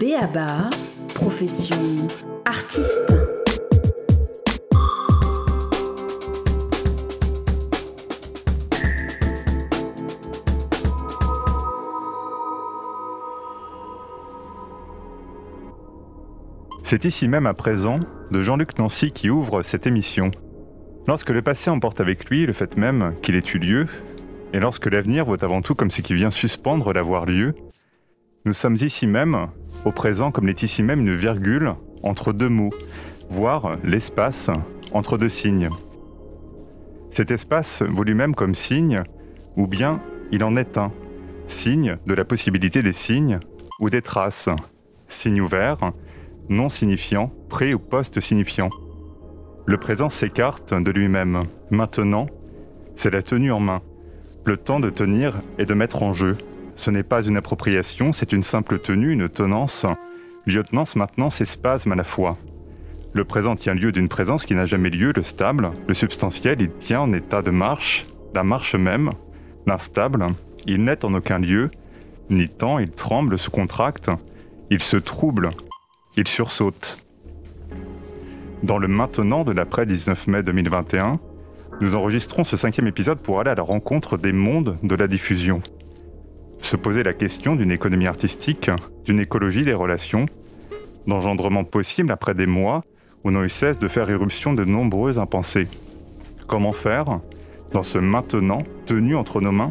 Béaba, profession artiste. C'est ici même à présent de Jean-Luc Nancy qui ouvre cette émission. Lorsque le passé emporte avec lui le fait même qu'il ait eu lieu, et lorsque l'avenir vaut avant tout comme ce qui vient suspendre d'avoir lieu, nous sommes ici même, au présent comme l'est ici même une virgule entre deux mots, voire l'espace entre deux signes. Cet espace vaut lui-même comme signe, ou bien il en est un, signe de la possibilité des signes ou des traces, signe ouvert, non signifiant, pré ou post-signifiant. Le présent s'écarte de lui-même. Maintenant, c'est la tenue en main. Le temps de tenir et de mettre en jeu. Ce n'est pas une appropriation, c'est une simple tenue, une tenance. Lieutenance maintenant s'espasme à la fois. Le présent tient lieu d'une présence qui n'a jamais lieu, le stable, le substantiel, il tient en état de marche, la marche même, l'instable, il n'est en aucun lieu, ni temps, il tremble, se contracte, il se trouble, il sursaute. Dans le maintenant de l'après 19 mai 2021, nous enregistrons ce cinquième épisode pour aller à la rencontre des mondes de la diffusion. Se poser la question d'une économie artistique, d'une écologie des relations, d'engendrement possible après des mois où n'ont eu cesse de faire éruption de nombreux impensés. Comment faire dans ce maintenant tenu entre nos mains?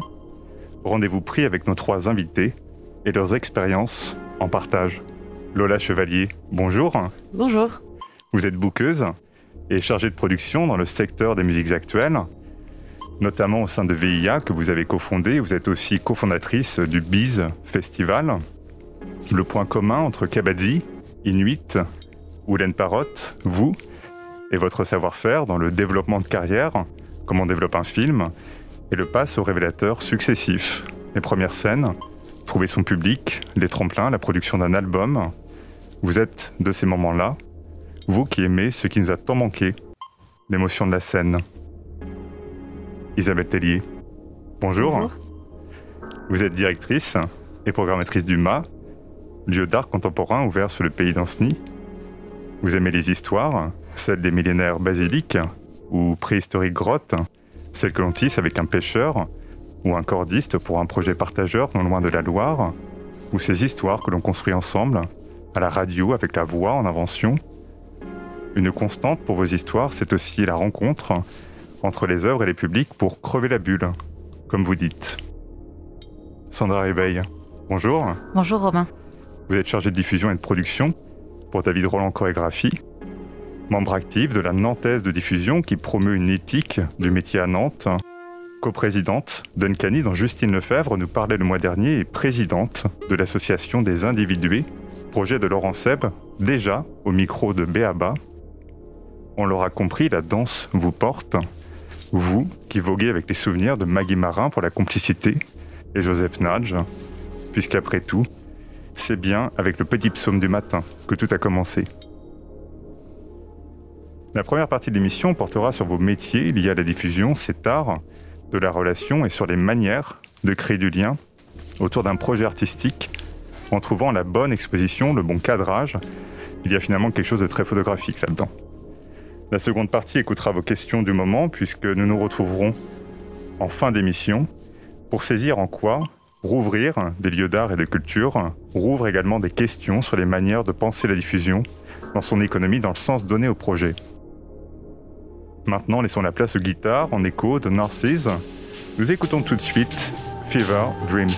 Rendez-vous pris avec nos trois invités et leurs expériences en partage. Lola Chevalier, bonjour. Bonjour. Vous êtes bouqueuse et chargée de production dans le secteur des musiques actuelles, notamment au sein de VIA que vous avez cofondé. Vous êtes aussi cofondatrice du Biz Festival. Le point commun entre Kabaddi, Inuit, Oulen Parrot, vous et votre savoir-faire dans le développement de carrière, comment on développe un film, et le passe aux révélateurs successifs. Les premières scènes, trouver son public, les tremplins, la production d'un album. Vous êtes de ces moments-là, vous qui aimez ce qui nous a tant manqué, l'émotion de la scène. Isabelle Tellier, bonjour. Bonjour. Vous êtes directrice et programmatrice du MA, lieu d'art contemporain ouvert sur le pays d'Anceny. Vous aimez les histoires, celles des millénaires basiliques ou préhistoriques grottes, celles que l'on tisse avec un pêcheur ou un cordiste pour un projet partageur non loin de la Loire, ou ces histoires que l'on construit ensemble, à la radio avec la voix en invention. Une constante pour vos histoires, c'est aussi la rencontre entre les œuvres et les publics pour crever la bulle, comme vous dites. Sandra Réveil, bonjour. Bonjour Romain. Vous êtes chargée de diffusion et de production pour David Roland Chorégraphie, membre actif de la Nantaise de diffusion qui promeut une éthique du métier à Nantes, coprésidente d'Uncanny dont Justine Lefebvre nous parlait le mois dernier et présidente de l'association des individués, projet de Laurent Seb, déjà au micro de Béaba. On l'aura compris, la danse vous porte, vous qui voguez avec les souvenirs de Maggie Marin pour la complicité et Joseph Nadge, puisqu'après tout, c'est bien avec le petit psaume du matin que tout a commencé. La première partie de l'émission portera sur vos métiers liés à la diffusion, cet art, de la relation et sur les manières de créer du lien autour d'un projet artistique en trouvant la bonne exposition, le bon cadrage. Il y a finalement quelque chose de très photographique là-dedans. La seconde partie écoutera vos questions du moment puisque nous nous retrouverons en fin d'émission pour saisir en quoi rouvrir des lieux d'art et de culture rouvre également des questions sur les manières de penser la diffusion dans son économie dans le sens donné au projet. Maintenant, laissons la place aux guitares en écho de Narcisse. Nous écoutons tout de suite Fever Dreams.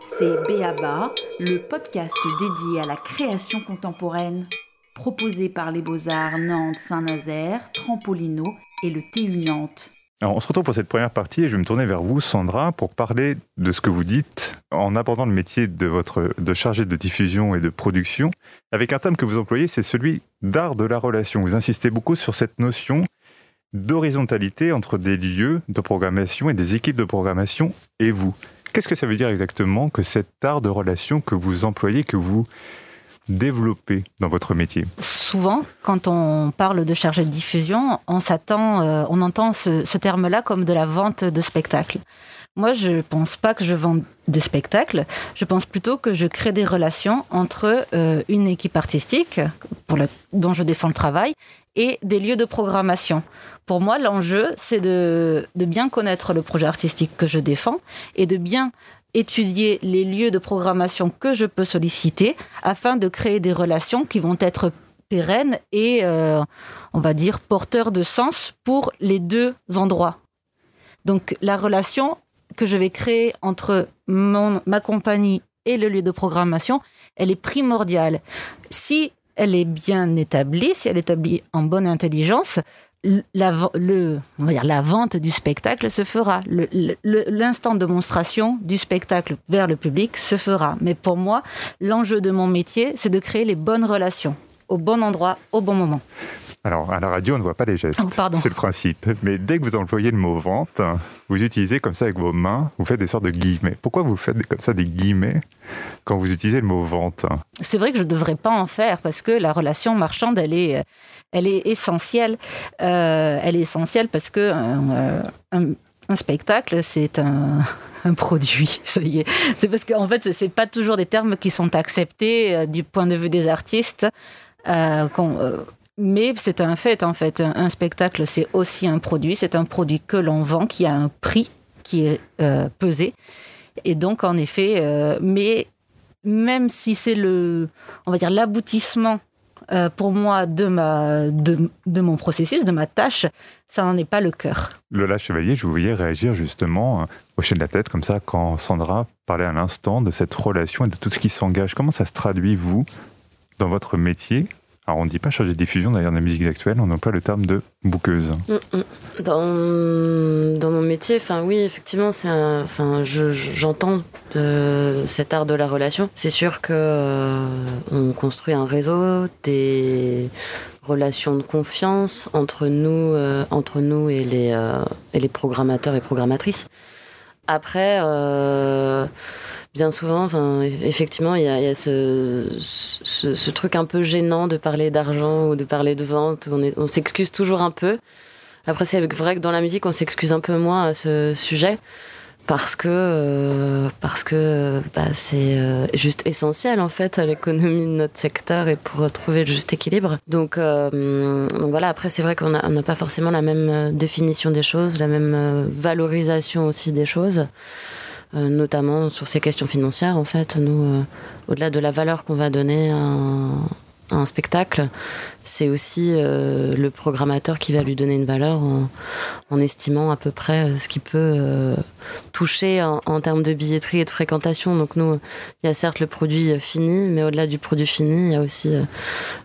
C'est Béaba, le podcast dédié à la création contemporaine, proposé par les Beaux-Arts Nantes Saint-Nazaire, Trampolino et le TU Nantes. Alors, on se retrouve pour cette première partie et je vais me tourner vers vous, Sandra, pour parler de ce que vous dites en abordant le métier de votre de chargé de diffusion et de production. Avec un terme que vous employez, c'est celui d'art de la relation. Vous insistez beaucoup sur cette notion d'horizontalité entre des lieux de programmation et des équipes de programmation et vous. Qu'est-ce que ça veut dire exactement que cet art de relation que vous employez, que vous développez dans votre métier? Souvent, quand on parle de chargé de diffusion, on s'attend, euh, on entend ce, ce terme-là comme de la vente de spectacles. Moi, je pense pas que je vende des spectacles. Je pense plutôt que je crée des relations entre euh, une équipe artistique dont je défends le travail et des lieux de programmation. Pour moi, l'enjeu, c'est de, de bien connaître le projet artistique que je défends et de bien étudier les lieux de programmation que je peux solliciter afin de créer des relations qui vont être pérennes et, euh, on va dire, porteurs de sens pour les deux endroits. Donc la relation que je vais créer entre mon, ma compagnie et le lieu de programmation, elle est primordiale. Si elle est bien établie, si elle est établie en bonne intelligence, la, le, on va dire, la vente du spectacle se fera. L'instant de démonstration du spectacle vers le public se fera. Mais pour moi, l'enjeu de mon métier, c'est de créer les bonnes relations au bon endroit, au bon moment. Alors, à la radio, on ne voit pas les gestes. Oh, c'est le principe. Mais dès que vous employez le mot vente, vous utilisez comme ça avec vos mains, vous faites des sortes de guillemets. Pourquoi vous faites comme ça des guillemets quand vous utilisez le mot vente C'est vrai que je ne devrais pas en faire parce que la relation marchande, elle est, elle est essentielle. Euh, elle est essentielle parce que euh, un, un spectacle, c'est un, un, produit. Ça y est. C'est parce qu'en fait, c'est pas toujours des termes qui sont acceptés euh, du point de vue des artistes. Euh, euh, mais c'est un fait, en fait. Un, spectacle, c'est aussi un produit. C'est un produit que l'on vend, qui a un prix qui est euh, pesé. Et donc, en effet, euh, mais même si c'est le, on va dire, l'aboutissement euh, pour moi de, ma, de, de, mon processus, de ma tâche, ça n'en est pas le cœur. Lola Chevalier, je vous voyais réagir justement, hocher de la tête comme ça, quand Sandra parlait à l'instant de cette relation et de tout ce qui s'engage. Comment ça se traduit, vous, dans votre métier alors on ne dit pas chargé de diffusion d'ailleurs de la musique actuelle, on emploie le terme de bouqueuse. Dans, dans mon métier, enfin oui, effectivement, c'est enfin j'entends je, cet art de la relation. C'est sûr que euh, on construit un réseau, des relations de confiance entre nous, euh, entre nous et les euh, et les programmateurs et programmatrices. Après. Euh, bien souvent, enfin, effectivement, il y a, y a ce, ce, ce, truc un peu gênant de parler d'argent ou de parler de vente. On, on s'excuse toujours un peu. Après, c'est vrai que dans la musique, on s'excuse un peu moins à ce sujet parce que euh, parce que bah, c'est euh, juste essentiel en fait à l'économie de notre secteur et pour trouver le juste équilibre. Donc, euh, donc voilà. Après, c'est vrai qu'on n'a pas forcément la même définition des choses, la même valorisation aussi des choses. Euh, notamment sur ces questions financières. En fait, nous, euh, au-delà de la valeur qu'on va donner à un, spectacle, c'est aussi euh, le programmateur qui va lui donner une valeur en, estimant à peu près ce qu'il peut toucher en, termes de billetterie et de fréquentation. Donc nous, il y a certes le produit fini, mais au-delà du produit fini, il y a aussi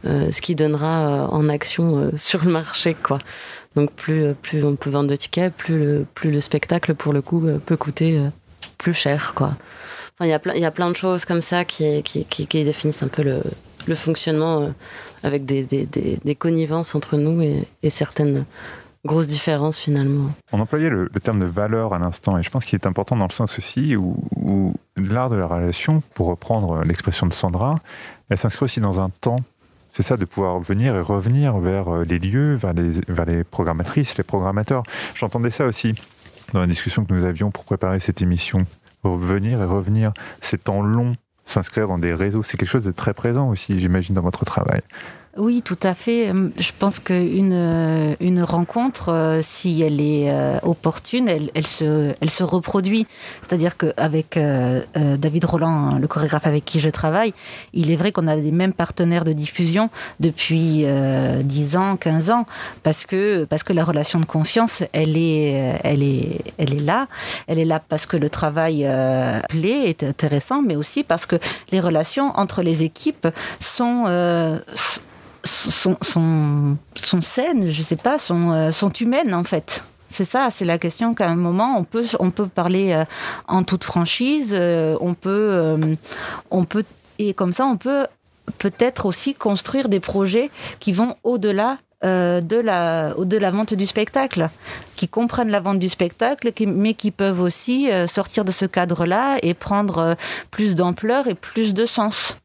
ce qui donnera en action sur le marché, quoi. Donc plus, plus on peut vendre de tickets, plus le, plus le spectacle, pour le coup, peut coûter plus cher quoi. Enfin, il y a plein il y a plein de choses comme ça qui, qui, qui, définissent un peu le, fonctionnement euh, avec des, des, des, connivences entre nous et, certaines grosses différences finalement. On employait le, le terme de valeur à l'instant et je pense qu'il est important dans le sens aussi où, où l'art de la relation pour reprendre l'expression de Sandra elle s'inscrit aussi dans un temps. C'est ça de pouvoir venir et revenir vers les lieux vers les, vers les programmatrices les programmateurs. J'entendais ça aussi dans la discussion que nous avions pour préparer cette émission. Revenir et revenir, c'est temps long, s'inscrire dans des réseaux, c'est quelque chose de très présent aussi, j'imagine, dans votre travail. Oui, tout à fait. Je pense qu'une euh, une rencontre, euh, si elle est euh, opportune, elle, se, reproduit. C'est-à-dire qu'avec David Roland, le chorégraphe avec qui je travaille, il est vrai qu'on a les mêmes partenaires de diffusion depuis 10 ans, 15 ans, parce que, la relation de confiance, elle est, là. Elle est là parce que le travail est intéressant, mais aussi parce que les relations entre les équipes sont, sont, sont, saines, je sais pas, sont, euh, sont humaines en fait. C'est ça, c'est la question qu'à un moment on peut, on peut parler euh, en toute franchise, euh, on peut, on peut, et comme ça on peut peut-être aussi construire des projets qui vont au-delà de, la, de la vente du spectacle, qui comprennent la vente du spectacle, mais qui peuvent aussi sortir de ce cadre-là et prendre plus d'ampleur et plus de sens.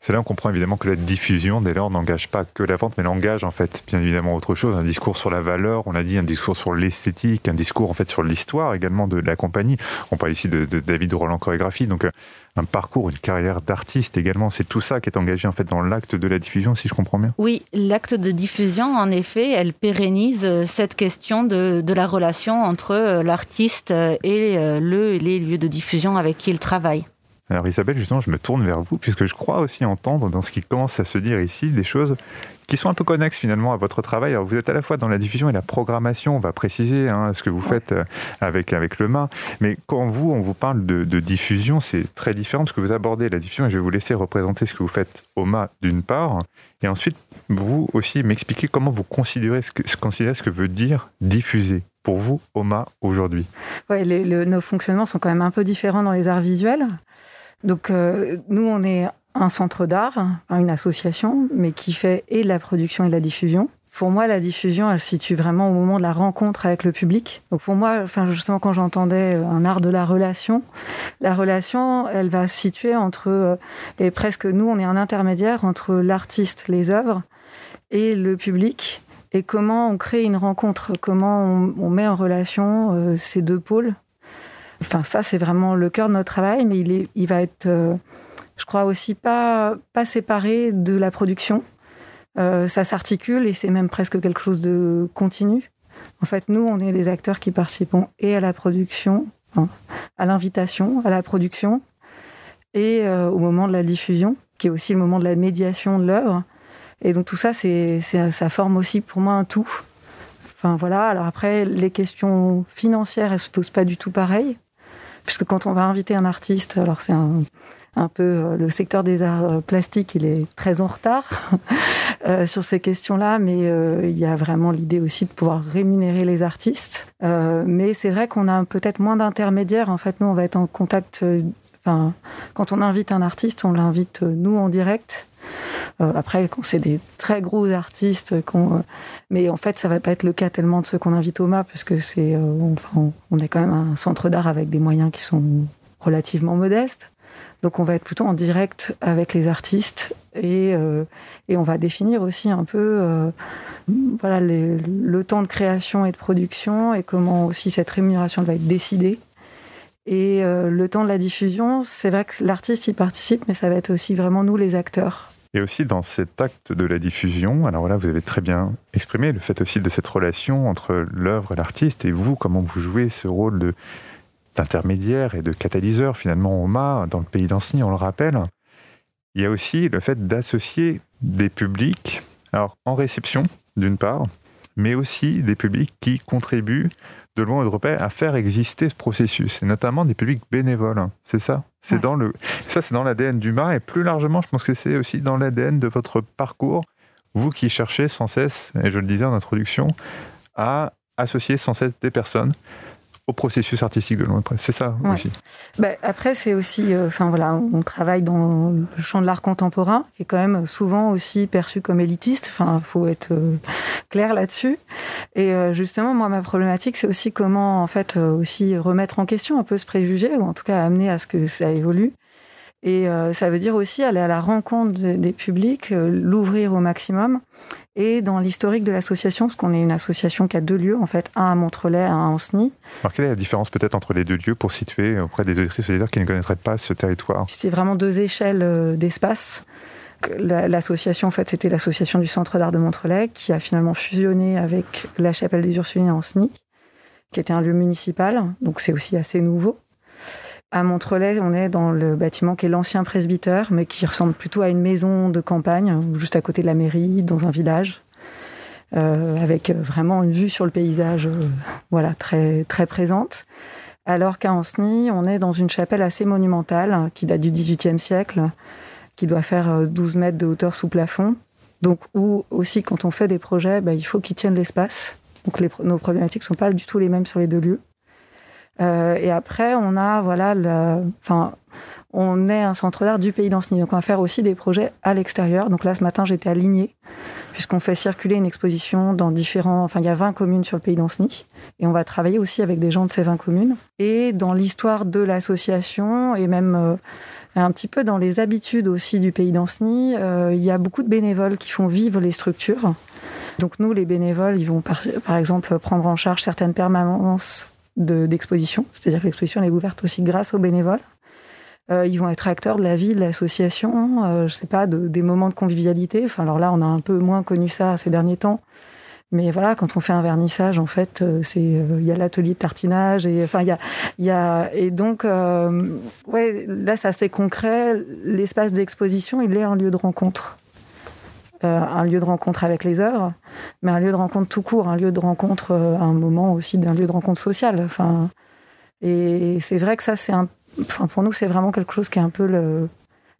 C'est là qu'on comprend évidemment que la diffusion, dès lors, n'engage pas que la vente, mais l'engage en fait bien évidemment autre chose, un discours sur la valeur, on a dit un discours sur l'esthétique, un discours en fait sur l'histoire également de la compagnie. On parle ici de, David Roland chorégraphie, donc euh, un parcours, une carrière d'artiste également. C'est tout ça qui est engagé en fait dans l'acte de la diffusion, si je comprends bien. Oui, l'acte de diffusion, en effet, elle pérennise euh, cette question de, de la relation entre euh, l'artiste et le, les lieux de diffusion avec qui il travaille. Alors Isabelle, justement, je me tourne vers vous, puisque je crois aussi entendre dans ce qui commence à se dire ici des choses qui sont un peu connexes finalement à votre travail. Alors vous êtes à la fois dans la diffusion et la programmation, on va préciser hein, ce que vous faites euh, avec, avec le MA, mais quand vous, on vous parle de, diffusion, c'est très différent parce que vous abordez la diffusion et je vais vous laisser représenter ce que vous faites au MA d'une part, et ensuite vous aussi m'expliquer comment vous considérez ce que, considérez ce que veut dire diffuser pour vous, OMA, aujourd'hui Oui, nos fonctionnements sont quand même un peu différents dans les arts visuels. Donc euh, nous, on est un centre d'art, une association, mais qui fait et de la production et de la diffusion. Pour moi, la diffusion, elle se situe vraiment au moment de la rencontre avec le public. Donc pour moi, enfin justement, quand j'entendais euh, un art de la relation, la relation, elle va se situer entre euh, et presque nous, on est un intermédiaire entre l'artiste, les œuvres et le public. Et comment on crée une rencontre, comment on, met en relation ces deux pôles? Enfin, ça, c'est vraiment le cœur de notre travail, mais il, va être, euh, je crois aussi, pas, pas séparé de la production. Euh, ça s'articule et c'est même presque quelque chose de continu. En fait, nous, on est des acteurs qui participons et à la production, à l'invitation, à la production, et euh, au moment de la diffusion, qui est aussi le moment de la médiation de l'œuvre. Et donc tout ça, c'est, ça forme aussi pour moi un tout. Enfin voilà. Alors après, les questions financières, elles se posent pas du tout pareil puisque quand on va inviter un artiste, alors c'est un, peu euh, le secteur des arts euh, plastiques, il est très en retard euh, sur ces questions-là, mais il y a vraiment l'idée aussi de pouvoir rémunérer les artistes. mais c'est vrai qu'on a peut-être moins d'intermédiaires. En fait, nous, on va être en contact. Enfin, quand on invite un artiste, on l'invite nous en direct. Euh, après, quand c'est des très gros artistes, euh, mais en fait, ça va pas être le cas tellement de ceux qu'on invite au MA, parce que c'est, euh, enfin, on est quand même un centre d'art avec des moyens qui sont relativement modestes. Donc, on va être plutôt en direct avec les artistes et, et on va définir aussi un peu, voilà, le temps de création et de production et comment aussi cette rémunération va être décidée. Et le temps de la diffusion, c'est vrai que l'artiste y participe, mais ça va être aussi vraiment nous les acteurs. Et aussi dans cet acte de la diffusion, alors voilà, vous avez très bien exprimé le fait aussi de cette relation entre l'œuvre et l'artiste, et vous, comment vous jouez ce rôle d'intermédiaire et de catalyseur finalement au MA, dans le pays d'Ancenis, on le rappelle. Il y a aussi le fait d'associer des publics, alors en réception d'une part, mais aussi des publics qui contribuent de loin ou de repère à faire exister ce processus, et notamment des publics bénévoles. Hein. C'est ça? C'est dans le, ça, c'est dans l'ADN du MA, et plus largement, je pense que c'est aussi dans l'ADN de votre parcours, vous qui cherchez sans cesse, et je le disais en introduction, à associer sans cesse des personnes au processus artistique de l'entreprise. C'est ça aussi. Bah, après, c'est aussi, euh, enfin voilà, on travaille dans le champ de l'art contemporain, qui est quand même souvent aussi perçu comme élitiste. Enfin, faut être euh, clair là-dessus. Et euh, justement, moi, ma problématique, c'est aussi comment, en fait, aussi remettre en question un peu ce préjugé, ou en tout cas amener à ce que ça évolue. Et euh, ça veut dire aussi aller à la rencontre des publics, euh, l'ouvrir au maximum. Et dans l'historique de l'association, parce qu'on est une association qui a deux lieux, en fait, un à Montrelais, un à Ancenis. Alors quelle est la différence peut-être entre les deux lieux pour situer auprès des auditrices et qui ne connaîtraient pas ce territoire? C'est vraiment deux échelles euh, d'espace. l'association, en fait, c'était l'association du Centre d'art de Montrelais qui a finalement fusionné avec la chapelle des Ursulines en SNI, qui était un lieu municipal, donc c'est aussi assez nouveau. À Montrelais, on est dans le bâtiment qui est l'ancien presbytère, mais qui ressemble plutôt à une maison de campagne, juste à côté de la mairie, dans un village, euh, avec vraiment une vue sur le paysage, euh, voilà, très très présente. Alors qu'à Anceny, on est dans une chapelle assez monumentale, qui date du XVIIIe siècle, qui doit faire 12 euh, mètres de hauteur sous plafond. Donc, où aussi, quand on fait des projets, bah, il faut qu'ils tiennent l'espace. Donc, nos problématiques sont pas du tout les mêmes sur les deux lieux. Euh, et après, on a, voilà, enfin, on est un centre d'art du pays d'Anceny. Donc, on va faire aussi des projets à l'extérieur. Donc là, ce matin, j'étais alignée, puisqu'on fait circuler une exposition dans différents. Enfin, il y a 20 communes sur le pays d'Anceny. Et on va travailler aussi avec des gens de ces 20 communes. Et dans l'histoire de l'association, et même. Euh, un petit peu dans les habitudes aussi du pays d'Anceny. Euh, il y a beaucoup de bénévoles qui font vivre les structures. Donc nous, les bénévoles, ils vont par, exemple prendre en charge certaines permanences d'exposition, c'est-à-dire que l'exposition est ouverte aussi grâce aux bénévoles. Euh, ils vont être acteurs de la vie de l'association, euh, je sais pas, de, des moments de convivialité. Enfin, alors là, on a un peu moins connu ça ces derniers temps, mais voilà, quand on fait un vernissage, en fait, euh, c'est euh, il y a l'atelier de tartinage et enfin il y a y a et donc ouais là c'est assez concret. L'espace d'exposition, il est un lieu de rencontre. Euh, un lieu de rencontre avec les œuvres, mais un lieu de rencontre tout court, un lieu de rencontre, un moment aussi d'un lieu de rencontre sociale. Enfin, et c'est vrai que ça, c'est un, enfin, pour nous, c'est vraiment quelque chose qui est un peu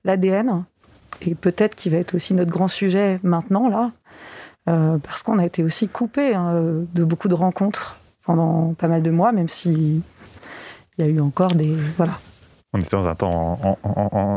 l'ADN, et peut-être qui va être aussi notre grand sujet maintenant, là, euh, parce qu'on a été aussi coupé hein, de beaucoup de rencontres pendant pas mal de mois, même si il y a eu encore des voilà. On était dans un temps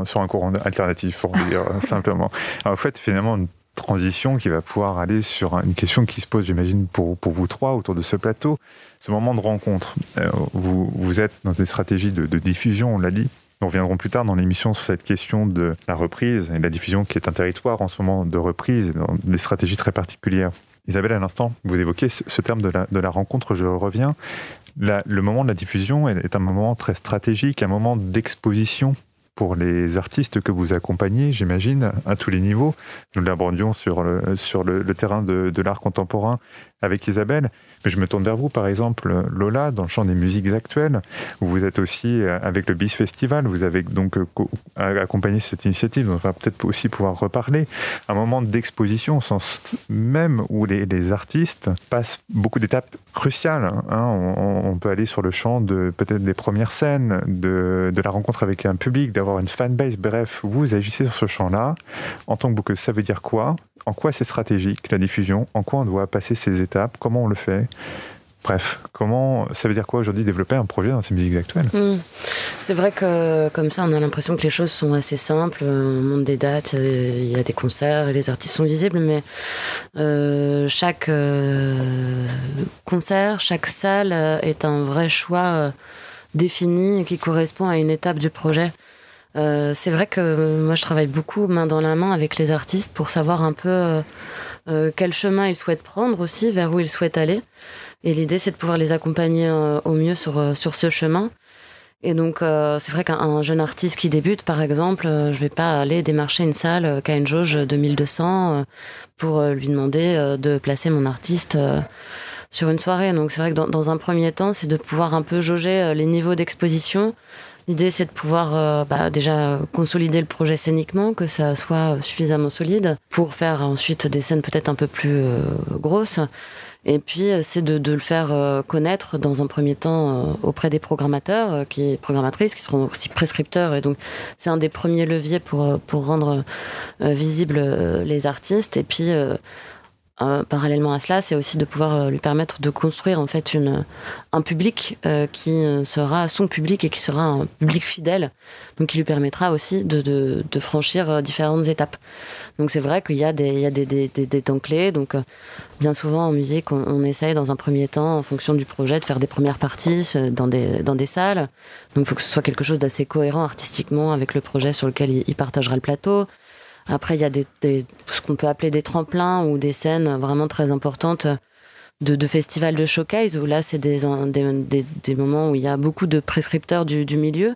sur un courant alternatif, pour dire simplement. en fait, finalement, transition qui va pouvoir aller sur une question qui se pose, j'imagine, pour, pour vous trois autour de ce plateau, ce moment de rencontre. Euh, vous, vous êtes dans des stratégies de, diffusion, on l'a dit, nous reviendrons plus tard dans l'émission sur cette question de la reprise et la diffusion qui est un territoire en ce moment de reprise, dans des stratégies très particulières. Isabelle, à l'instant, vous évoquez ce terme de la, de la rencontre, je reviens. le moment de la diffusion est un moment très stratégique, un moment d'exposition pour les artistes que vous accompagnez, j'imagine, à tous les niveaux. Nous l'abordions sur le, terrain de l'art contemporain avec Isabelle. Mais je me tourne vers vous, par exemple, Lola, dans le champ des musiques actuelles, où vous êtes aussi euh, avec le BIS Festival, vous avez donc euh, accompagné cette initiative, on va peut-être aussi pouvoir reparler. Un moment d'exposition, au sens même où les, artistes passent beaucoup d'étapes cruciales. Hein. On, peut aller sur le champ de peut-être des premières scènes, de, la rencontre avec un public, d'avoir une fanbase. Bref, vous agissez sur ce champ-là. En tant que bouqueuse, ça veut dire quoi? En quoi c'est stratégique la diffusion? En quoi on doit passer ces étapes Comment on le fait Bref, comment ça veut dire quoi aujourd'hui développer un projet dans ces musiques actuelles mmh. C'est vrai que comme ça, on a l'impression que les choses sont assez simples. On monte des dates, euh, il y a des concerts, et les artistes sont visibles, mais euh, chaque euh, concert, chaque salle est un vrai choix défini qui correspond à une étape du projet. C'est vrai que moi je travaille beaucoup main dans la main avec les artistes pour savoir un peu euh, euh, quel chemin ils souhaitent prendre aussi, vers où ils souhaitent aller. Et l'idée c'est de pouvoir les accompagner au mieux sur, sur ce chemin. Et donc c'est vrai qu'un jeune artiste qui débute par exemple, je vais pas aller démarcher une salle qui a une jauge de 1200 pour lui demander de placer mon artiste sur une soirée. Donc c'est vrai que dans un premier temps c'est de pouvoir un peu jauger les niveaux d'exposition L'idée, c'est de pouvoir euh, bah, déjà consolider le projet scéniquement, que ça soit suffisamment solide, pour faire ensuite des scènes peut-être un peu plus euh, grosses. Et puis, euh, c'est de, de, le faire connaître dans un premier temps auprès des programmateurs, qui programmatrices, qui seront aussi prescripteurs. Et donc, c'est un des premiers leviers pour, pour rendre visibles les artistes. Et puis, euh, parallèlement à cela, c'est aussi de pouvoir euh, lui permettre de construire en fait une, un public euh, qui sera son public et qui sera un public fidèle, donc qui lui permettra aussi de, de, de franchir différentes étapes. Donc c'est vrai qu'il y a des, il y a des, des, des, temps clés. Donc bien souvent en musique, on, on, essaye dans un premier temps, en fonction du projet, de faire des premières parties dans des, dans des salles. Donc il faut que ce soit quelque chose d'assez cohérent artistiquement avec le projet sur lequel il, il partagera le plateau. Après, il y a des, des ce qu'on peut appeler des tremplins ou des scènes vraiment très importantes de, festivals de showcase où là, c'est des, des, des, moments où il y a beaucoup de prescripteurs du, du, milieu,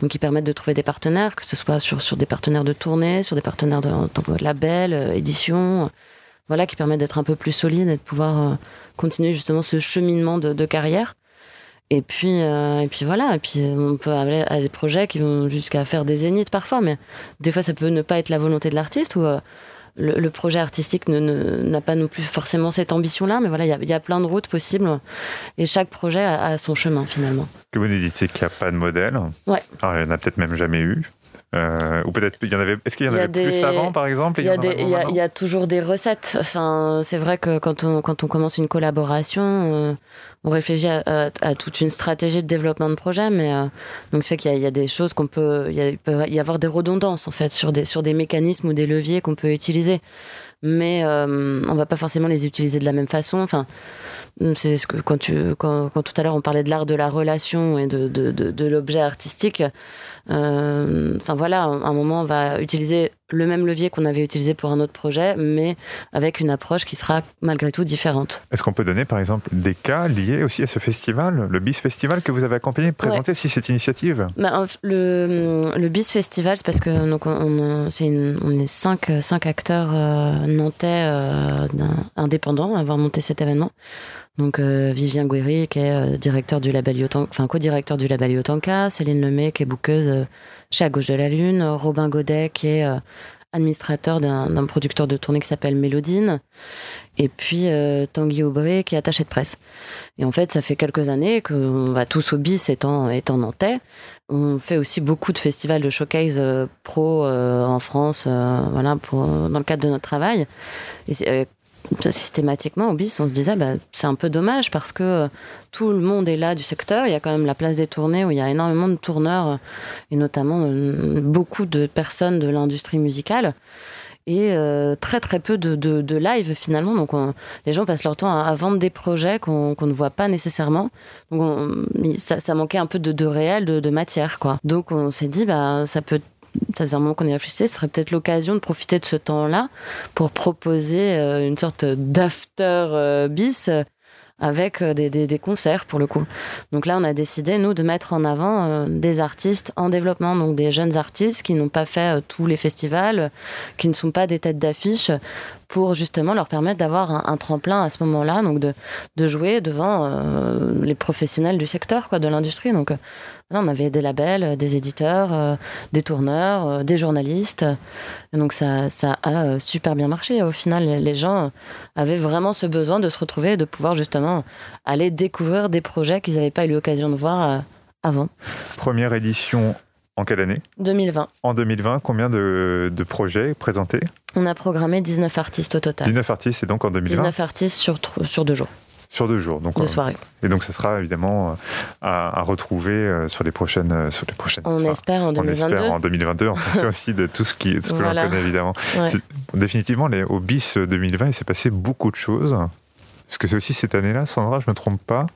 donc qui permettent de trouver des partenaires, que ce soit sur, sur des partenaires de tournée, sur des partenaires de, de label, euh, édition, voilà, qui permettent d'être un peu plus solides et de pouvoir euh, continuer justement ce cheminement de, de carrière. Et puis, euh, et puis voilà, et puis on peut aller à des projets qui vont jusqu'à faire des zéniths parfois, mais des fois ça peut ne pas être la volonté de l'artiste ou le, projet artistique n'a pas non plus forcément cette ambition-là, mais voilà, il y, a plein de routes possibles et chaque projet a, son chemin finalement. Que vous nous dites, c'est qu'il n'y a pas de modèle. Ouais. Alors, il n'y en a peut-être même jamais eu. Euh, ou peut-être il y en avait. Est-ce qu'il y en avait plus avant, par exemple Il y, a, y, a toujours des recettes. Enfin, c'est vrai que quand on quand on commence une collaboration, euh, on réfléchit à, toute une stratégie de développement de projet, mais euh, donc ça fait qu'il y, a des choses qu'on peut. Il peut y avoir des redondances en fait sur des sur des mécanismes ou des leviers qu'on peut utiliser, mais on va pas forcément les utiliser de la même façon. Enfin. C'est ce que quand tu quand, quand tout à l'heure on parlait de l'art de la relation et de, de, de, de l'objet artistique, euh, enfin voilà, à un moment, on va utiliser le même levier qu'on avait utilisé pour un autre projet, mais avec une approche qui sera malgré tout différente. Est-ce qu'on peut donner par exemple des cas liés aussi à ce festival, le BIS Festival que vous avez accompagné, présenter aussi cette initiative? Bah, le, le BIS Festival, c'est parce que donc, on, est on est cinq, cinq acteurs euh, nantais euh, indépendants à avoir monté cet événement. Donc euh, Vivien Guéry, qui est euh, directeur du label Yotanka, enfin co-directeur du label Yotanka, Céline Lemay, qui est bouqueuse euh, chez À Gauche de la Lune, Robin Godet, qui est administrateur d'un producteur de tournée qui s'appelle Mélodine, et puis Tanguy Aubry, qui est attaché de presse. Et en fait, ça fait quelques années qu'on va tous au bis étant, étant nantais. On fait aussi beaucoup de festivals de showcase pro en France, voilà, dans le cadre de notre travail. Systématiquement au BIS, on se disait bah, c'est un peu dommage parce que euh, tout le monde est là du secteur. Il y a quand même la place des tournées où il y a énormément de tourneurs euh, et notamment euh, beaucoup de personnes de l'industrie musicale et très très peu de, de, live finalement. Donc les gens passent leur temps à, vendre des projets qu'on ne voit pas nécessairement. Donc ça, manquait un peu de, de réel, de, matière quoi. Donc on s'est dit bah ça peut ça faisait un moment qu'on y réfléchissait, ce serait peut-être l'occasion de profiter de ce temps-là pour proposer euh, une sorte d'after euh, bis euh, avec des, des, concerts pour le coup. Donc là, on a décidé, nous, de mettre en avant des artistes en développement, donc des jeunes artistes qui n'ont pas fait tous les festivals, qui ne sont pas des têtes d'affiche, pour justement leur permettre d'avoir un, tremplin à ce moment-là, donc de, de jouer devant les professionnels du secteur, quoi, de l'industrie. Donc on avait des labels, euh, des éditeurs, euh, des tourneurs, euh, des journalistes. donc ça, ça a super bien marché. Au final, les gens avaient vraiment ce besoin de se retrouver et de pouvoir justement aller découvrir des projets qu'ils n'avaient pas eu l'occasion de voir avant. Première édition en quelle année 2020. En 2020, combien de, projets présentés On a programmé 19 artistes au total. 19 artistes, et donc en 2020 19 artistes sur, sur deux jours. Sur deux jours. Donc, de soirée. Et donc, ça sera évidemment euh, à, retrouver euh, sur les prochaines. Euh, sur les prochaines on espère en 2022. On espère en 2022, en fonction aussi de tout ce, qui, ce que l'on connaît, évidemment. Définitivement, les, au BIS 2020, il s'est passé beaucoup de choses. Parce que c'est aussi cette année-là, Sandra, je ne me trompe pas,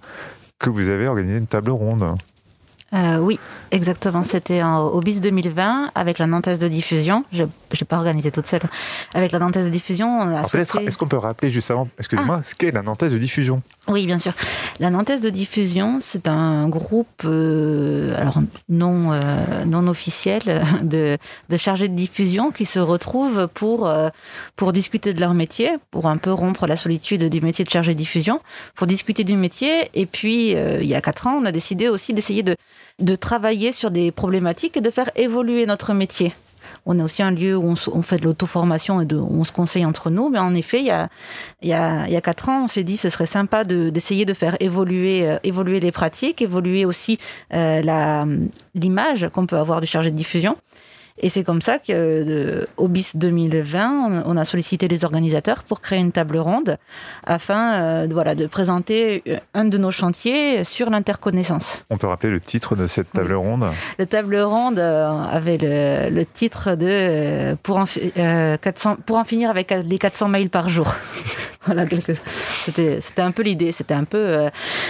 que vous avez organisé une table ronde. Euh, oui, exactement. C'était au BIS 2020 avec la Nantes de diffusion. Je n'ai pas organisé toute seule. Avec la Nantes de diffusion, Est-ce qu'on peut rappeler juste avant, excusez-moi, ah. ce qu'est la Nantes de diffusion? Oui, bien sûr. La Nantes de diffusion, c'est un groupe euh, alors non, euh, non officiel de, de, chargés de diffusion qui se retrouvent pour, pour discuter de leur métier, pour un peu rompre la solitude du métier de chargé de diffusion, pour discuter du métier. Et puis, il y a quatre ans, on a décidé aussi d'essayer de de travailler sur des problématiques et de faire évoluer notre métier. On a aussi un lieu où on, fait de l'auto-formation et de, où on se conseille entre nous. Mais en effet, il y a, quatre ans, on s'est dit que ce serait sympa d'essayer de, faire évoluer, euh, évoluer les pratiques, évoluer aussi euh, l'image qu'on peut avoir du chargé de diffusion. Et c'est comme ça qu'au euh, BIS 2020, on a sollicité les organisateurs pour créer une table ronde afin euh, voilà, de présenter euh, un de nos chantiers sur l'interconnaissance. On peut rappeler le titre de cette table ronde? La table ronde avait le, titre de pour en, 400, pour en finir avec les 400 mails par jour. voilà, c'était, c'était un peu l'idée. C'était un peu,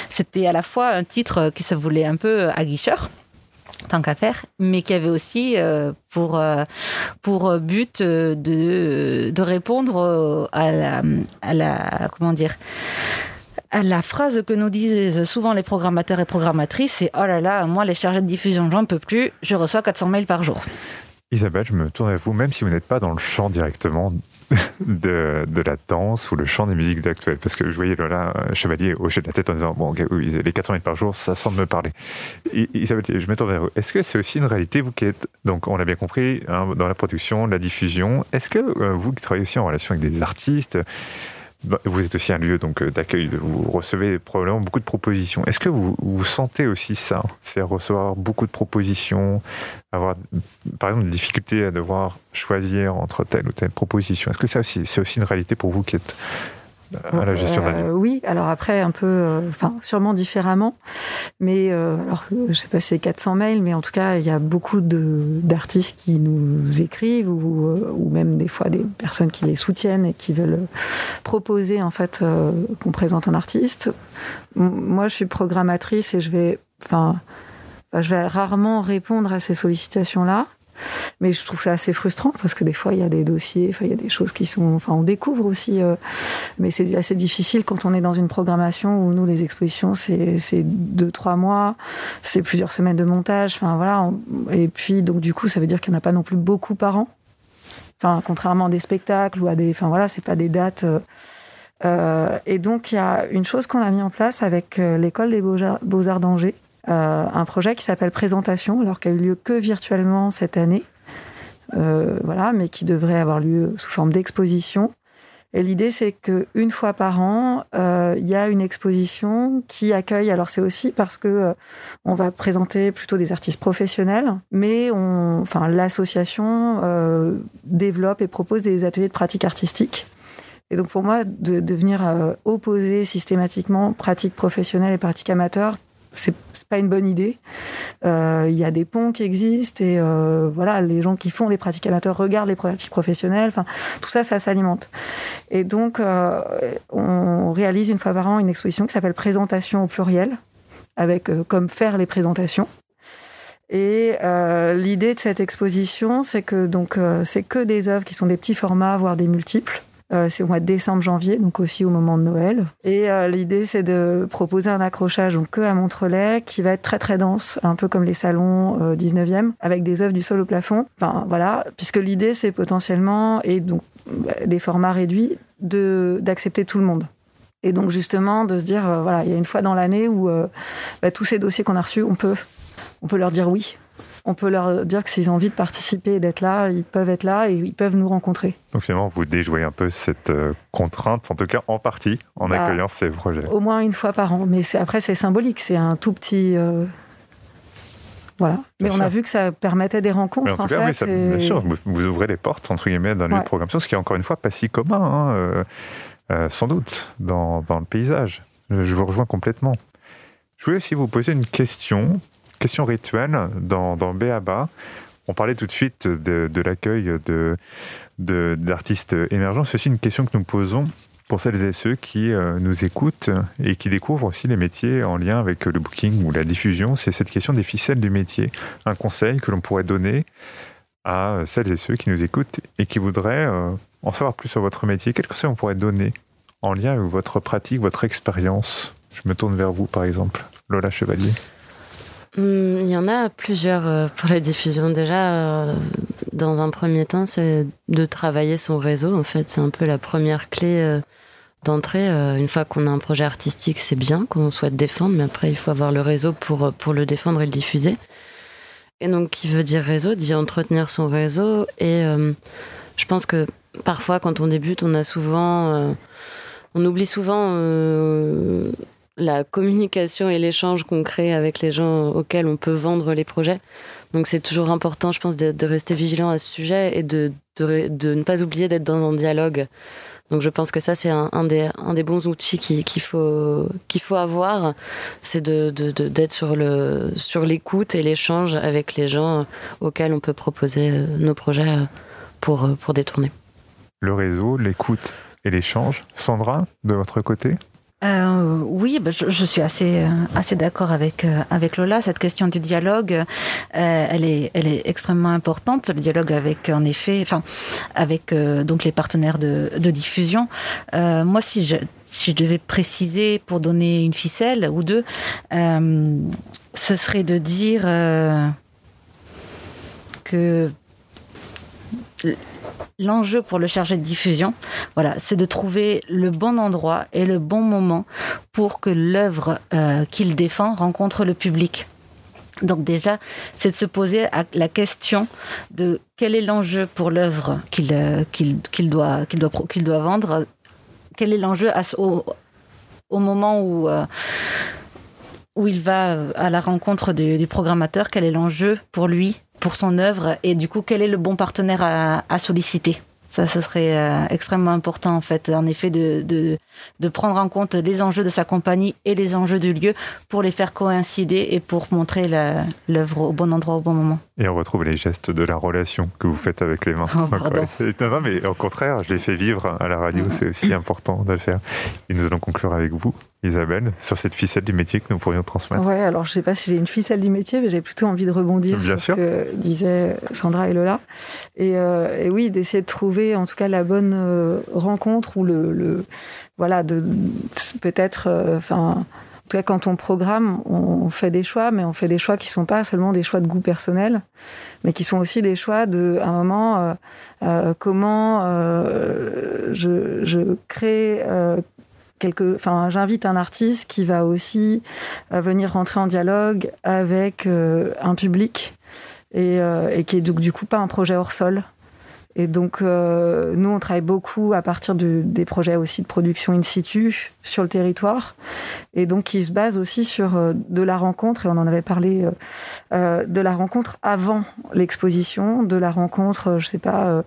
c'était à la fois un titre qui se voulait un peu aguicheur tant qu'à faire, mais qui avait aussi euh, pour, euh, pour but de, de répondre à la, à la, comment dire, La phrase que nous disent souvent les programmateurs et programmatrices, c'est Oh là là, moi, les chargés de diffusion, j'en peux plus, je reçois 400 mails par jour. Isabelle, je me tourne à vous, même si vous n'êtes pas dans le champ directement de, de, la danse ou le chant des musiques actuelles, parce que je voyais Lola euh, Chevalier hocher la tête en disant Bon, les 400 mails par jour, ça semble me parler. Isabelle, je me tourne vers vous. Est-ce que c'est aussi une réalité, vous qui êtes, donc on l'a bien compris, hein, dans la production, la diffusion, est-ce que euh, vous qui travaillez aussi en relation avec des artistes, vous êtes aussi un lieu donc euh, d'accueil, vous recevez probablement beaucoup de propositions. Est-ce que vous, vous sentez aussi ça C'est recevoir beaucoup de propositions, avoir par exemple des difficultés à devoir choisir entre telle ou telle proposition? Est-ce que ça aussi, c'est aussi une réalité pour vous qui êtes à la gestion euh, Oui, alors après, un peu, euh, enfin, sûrement différemment. Mais, euh, alors, je sais pas c'est 400 mails, mais en tout cas, il y a beaucoup d'artistes qui nous écrivent ou, ou, même des fois des personnes qui les soutiennent et qui veulent proposer, en fait, qu'on présente un artiste. Moi, je suis programmatrice et je vais, enfin, je vais rarement répondre à ces sollicitations-là. Mais je trouve ça assez frustrant parce que des fois, il y a des dossiers, il y a des choses qui sont. Enfin, on découvre aussi. Euh, mais c'est assez difficile quand on est dans une programmation où nous, les expositions, c'est deux, trois mois, c'est plusieurs semaines de montage. Enfin, voilà. et puis, donc, du coup, ça veut dire qu'il n'y en a pas non plus beaucoup par an. Enfin, contrairement à des spectacles ou à des. Enfin, voilà, c'est pas des dates. Euh, euh, et donc, il y a une chose qu'on a mis en place avec l'école des Beaux-Arts d'Angers, euh, un projet qui s'appelle Présentation, alors qui a eu lieu que virtuellement cette année, euh, voilà, mais qui devrait avoir lieu sous forme d'exposition. Et l'idée, c'est qu'une fois par an, euh, il y a une exposition qui accueille. Alors c'est aussi parce que on va présenter plutôt des artistes professionnels, mais on, enfin l'association développe et propose des ateliers de pratique artistique. Et donc pour moi, de, de venir opposer systématiquement pratique professionnelle et pratique amateur, c'est pas une bonne idée. Euh, il y a des ponts qui existent et euh, voilà, les gens qui font des pratiques amateurs regardent les pratiques professionnelles. Enfin, tout ça, ça s'alimente. Et donc, euh, on réalise une fois par an une exposition qui s'appelle Présentation au pluriel, avec comme faire les présentations. Et l'idée de cette exposition, c'est que donc c'est que des œuvres qui sont des petits formats, voire des multiples. Euh, c'est au mois de décembre, janvier, donc aussi au moment de Noël. Et euh, l'idée, c'est de proposer un accrochage donc que à Montrelais, qui va être très très dense, un peu comme les salons 19e, euh, avec des œuvres du sol au plafond. Enfin voilà, puisque l'idée, c'est potentiellement et donc des formats réduits d'accepter tout le monde. Et donc justement de se dire voilà, il y a une fois dans l'année où bah, tous ces dossiers qu'on a reçus, on peut on peut leur dire oui on peut leur dire que s'ils ont envie de participer et d'être là, ils peuvent être là et ils peuvent nous rencontrer. Donc finalement, vous déjouez un peu cette euh, contrainte, en tout cas en partie, en bah, accueillant ces projets. Au moins une fois par an, mais après c'est symbolique, c'est un tout petit... Euh, voilà. mais on a vu que ça permettait des rencontres. en, fait, bien sûr, vous, ouvrez les portes, entre guillemets, dans le programme, ce qui est encore une fois pas si commun, hein, euh, sans doute, dans, dans, le paysage. Je vous rejoins complètement. Je voulais aussi vous poser une question question rituelle dans, dans. On parlait tout de suite de, l'accueil d'artistes émergents. C'est aussi une question que nous posons pour celles et ceux qui euh, nous écoutent et qui découvrent aussi les métiers en lien avec le booking ou la diffusion. C'est cette question des ficelles du métier. Un conseil que l'on pourrait donner à celles et ceux qui nous écoutent et qui voudraient euh, en savoir plus sur votre métier. Quel conseil on pourrait donner en lien avec votre pratique, votre expérience? Je me tourne vers vous, par exemple. Lola Chevalier. Hmm, il y en a plusieurs euh, pour la diffusion. Déjà, euh, dans un premier temps, c'est de travailler son réseau. En fait, c'est un peu la première clé euh, d'entrée. Une fois qu'on a un projet artistique, c'est bien qu'on souhaite défendre, mais après, il faut avoir le réseau pour, pour le défendre et le diffuser. Et donc, qui veut dire réseau, dit entretenir son réseau. Et je pense que parfois, quand on débute, on a souvent... on oublie souvent la communication et l'échange qu'on crée avec les gens auxquels on peut vendre les projets. Donc c'est toujours important, je pense, de, rester vigilant à ce sujet et de, de, ne pas oublier d'être dans un dialogue. Donc je pense que ça, c'est un, des, un des bons outils qu'il faut, faut avoir, c'est d'être sur, le, sur l'écoute et l'échange avec les gens auxquels on peut proposer euh, nos projets euh, pour, pour détourner. Le réseau, l'écoute et l'échange. Sandra, de votre côté? Euh, oui, bah, je, je, suis assez, euh, assez d'accord avec, euh, avec Lola. Cette question du dialogue, euh, elle, est, elle est extrêmement importante. Le dialogue avec, en effet, enfin, avec donc les partenaires de, de diffusion. moi, si je, si je devais préciser pour donner une ficelle ou deux, ce serait de dire que l'enjeu pour le chargé de diffusion, voilà, c'est de trouver le bon endroit et le bon moment pour que l'œuvre euh, qu'il défend rencontre le public. Donc déjà, c'est de se poser la question de quel est l'enjeu pour l'œuvre qu'il euh, doit, vendre, quel est l'enjeu au, moment euh, où il va à la rencontre du programmateur, quel est l'enjeu pour lui pour son œuvre et du coup quel est le bon partenaire à, solliciter? Ça, ce serait euh, extrêmement important en fait, en effet, de, de, de, prendre en compte les enjeux de sa compagnie et les enjeux du lieu pour les faire coïncider et pour montrer l'œuvre au bon endroit au bon moment. Et on retrouve les gestes de la relation que vous faites avec les mains. Oh, mais au contraire, je les fais vivre à la radio, c'est aussi important de le faire. Et nous allons conclure avec vous Isabelle, sur cette ficelle du métier que nous pourrions transmettre Ouais, alors je ne sais pas si j'ai une ficelle du métier, mais j'ai plutôt envie de rebondir sur ce que disaient Sandra et Lola. Et, euh, et oui, d'essayer de trouver en tout cas la bonne euh, rencontre ou le, le voilà, de peut-être, euh, en tout cas, quand on programme, on fait des choix, mais on fait des choix qui sont pas seulement des choix de goût personnel, mais qui sont aussi des choix de, à un moment, comment je, je, crée enfin, j'invite un artiste qui va aussi euh, venir rentrer en dialogue avec euh, un public et, euh, et, qui est donc du coup pas un projet hors sol. Et donc, nous, on travaille beaucoup à partir des projets aussi de production in situ sur le territoire, et donc qui se base aussi sur de la rencontre, et on en avait parlé, de la rencontre avant l'exposition, de la rencontre, je sais pas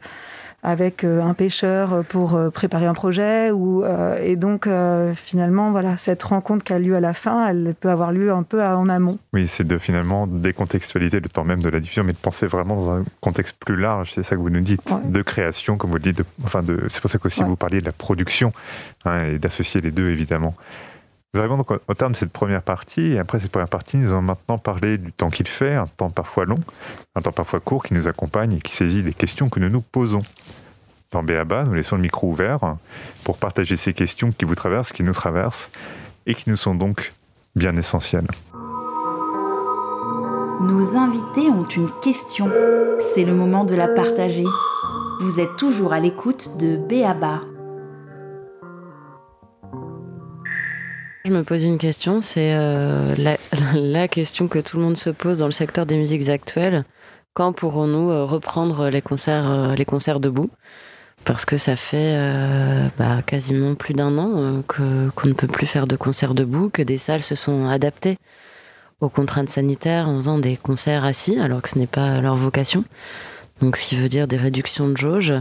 avec euh, un pêcheur pour euh, préparer un projet. Ou, euh, et donc, finalement, voilà, cette rencontre qui a lieu à la fin, elle peut avoir lieu un peu en amont. Oui, c'est de finalement décontextualiser le temps même de la diffusion, mais de penser vraiment dans un contexte plus large, c'est ça que vous nous dites, de création, comme vous le dites, enfin de, c'est pour ça qu'aussi vous parliez de la production, hein, et d'associer les deux, évidemment. Nous arrivons donc au terme de cette première partie, et après cette première partie, nous allons maintenant parler du temps qu'il fait, un temps parfois long, un temps parfois court qui nous accompagne et qui saisit les questions que nous nous posons. Dans Béaba, nous laissons le micro ouvert pour partager ces questions qui vous traversent, qui nous traversent, et qui nous sont donc bien essentielles. Nos invités ont une question. C'est le moment de la partager. Vous êtes toujours à l'écoute de Béaba. Je me pose une question, c'est euh, la, question que tout le monde se pose dans le secteur des musiques actuelles. Quand pourrons-nous euh, reprendre les concerts, euh, les concerts debout? Parce que ça fait bah, quasiment plus d'un an qu'on ne peut plus faire de concerts debout, que des salles se sont adaptées aux contraintes sanitaires en faisant des concerts assis, alors que ce n'est pas leur vocation. Donc, ce qui veut dire des réductions de jauge.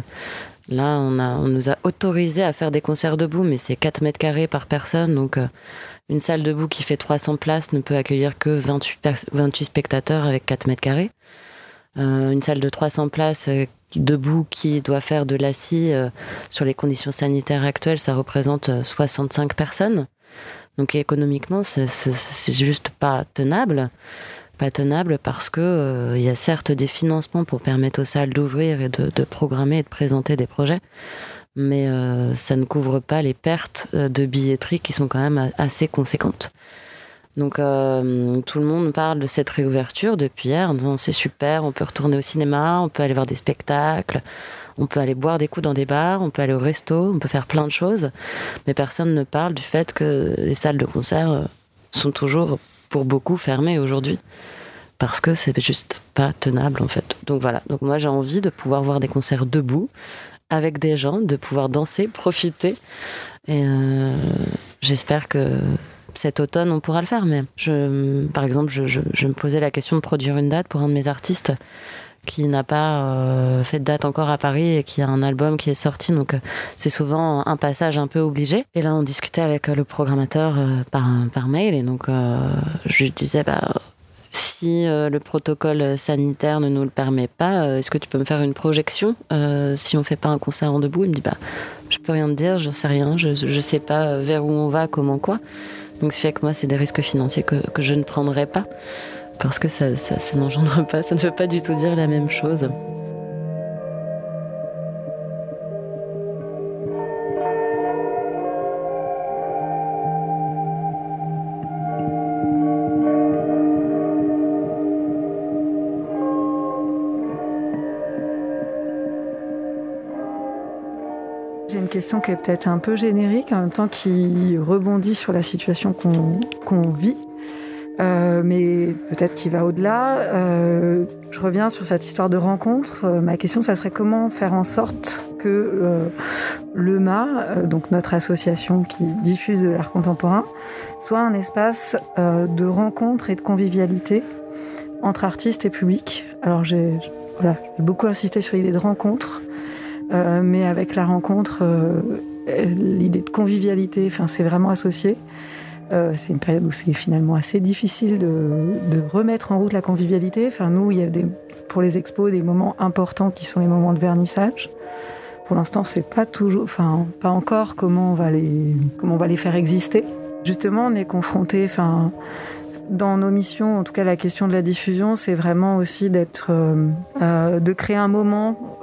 Là, on, nous a autorisé à faire des concerts debout, mais c'est 4 mètres carrés par personne. Donc, euh, une salle debout qui fait 300 places ne peut accueillir que 28, 28 spectateurs avec 4 mètres carrés. Euh, une salle de 300 places euh, debout qui doit faire de l'assis sur les conditions sanitaires actuelles, ça représente 65 personnes. Donc économiquement, c'est juste pas tenable pas tenable parce que euh, y a certes des financements pour permettre aux salles d'ouvrir et de, programmer et de présenter des projets, mais euh, ça ne couvre pas les pertes euh, de billetterie qui sont quand même assez conséquentes. Donc tout le monde parle de cette réouverture depuis hier en disant c'est super, on peut retourner au cinéma, on peut aller voir des spectacles, on peut aller boire des coups dans des bars, on peut aller au resto, on peut faire plein de choses, mais personne ne parle du fait que les salles de concert sont toujours pour beaucoup fermées aujourd'hui parce que c'est juste pas tenable en fait. Donc voilà, donc moi j'ai envie de pouvoir voir des concerts debout avec des gens, de pouvoir danser, profiter. Et euh, j'espère que cet automne on pourra le faire. Mais je, par exemple, je, me posais la question de produire une date pour un de mes artistes qui n'a pas euh, fait de date encore à Paris et qui a un album qui est sorti. Donc, euh, c'est souvent un passage un peu obligé. Et là, on discutait avec le programmateur par, par mail. Et donc, je lui disais, bah, si euh, le protocole sanitaire ne nous le permet pas, euh, est-ce que tu peux me faire une projection euh, si on fait pas un concert en debout? Il me dit bah je peux rien te dire, je sais rien, je ne sais pas vers où on va, comment quoi. Donc ce fait que moi c'est des risques financiers que, que, je ne prendrai pas parce que ça, ça, n'engendre pas, ça ne veut pas du tout dire la même chose. J'ai une question qui est peut-être un peu générique, en même temps qui rebondit sur la situation qu'on vit. Euh, mais peut-être qu'il va au-delà. Euh, je reviens sur cette histoire de rencontre. Euh, ma question, ça serait comment faire en sorte que le MA, donc notre association qui diffuse de l'art contemporain, soit un espace de rencontre et de convivialité entre artistes et public. Alors j'ai beaucoup insisté sur l'idée de rencontre, mais avec la rencontre, l'idée de convivialité, c'est vraiment associé. Euh, c'est une période où c'est finalement assez difficile de, remettre en route la convivialité. Enfin, nous, il y a pour les expos des moments importants qui sont les moments de vernissage. Pour l'instant, c'est pas toujours, enfin, pas encore comment on va les, comment on va les faire exister. Justement, on est confronté, enfin, dans nos missions, en tout cas la question de la diffusion, c'est vraiment aussi d'être, euh, euh, de créer un moment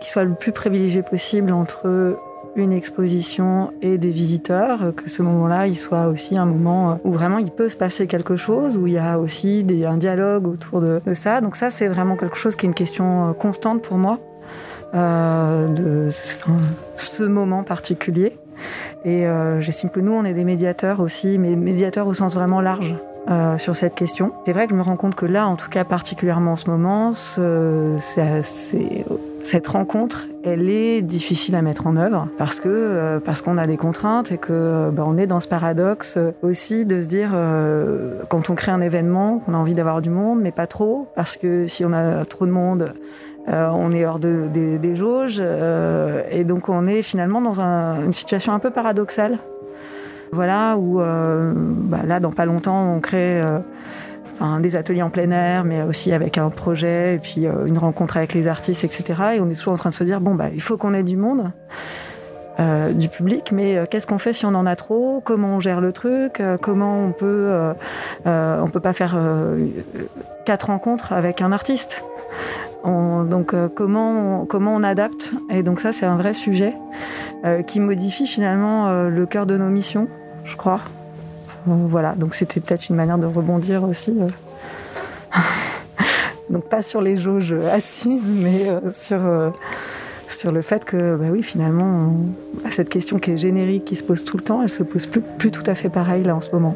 qui soit le plus privilégié possible entre une exposition et des visiteurs, que ce moment-là, il soit aussi un moment où vraiment il peut se passer quelque chose, où il y a aussi un dialogue autour de, ça. Donc ça, c'est vraiment quelque chose qui est une question euh, constante pour moi, euh, de ce moment particulier. Et euh, j'estime que nous, on est des médiateurs aussi, mais médiateurs au sens vraiment large. Euh, sur cette question. C'est vrai que je me rends compte que là, en tout cas particulièrement en ce moment, cette rencontre, elle est difficile à mettre en œuvre parce que euh, parce qu'on a des contraintes et que bah, on est dans ce paradoxe aussi de se dire quand on crée un événement qu'on a envie d'avoir du monde, mais pas trop parce que si on a trop de monde, on est hors de, des, jauges et donc on est finalement dans une situation un peu paradoxale voilà, où euh, bah, là, dans pas longtemps, on crée euh, des ateliers en plein air, mais aussi avec un projet et puis euh, une rencontre avec les artistes, etc. Et on est toujours en train de se dire bon, bah, il faut qu'on ait du monde. du public, mais qu'est-ce qu'on fait si on en a trop? Comment on gère le truc? Comment on peut on peut pas faire quatre rencontres avec un artiste? Donc comment comment on adapte? Et donc ça c'est un vrai sujet qui modifie finalement le cœur de nos missions je crois. Euh, voilà, donc c'était peut-être une manière de rebondir aussi. Euh. donc pas sur les jauges assises, mais euh, sur, sur le fait que, bah oui, finalement, cette question qui est générique, qui se pose tout le temps, elle se pose plus, tout à fait pareil là en ce moment.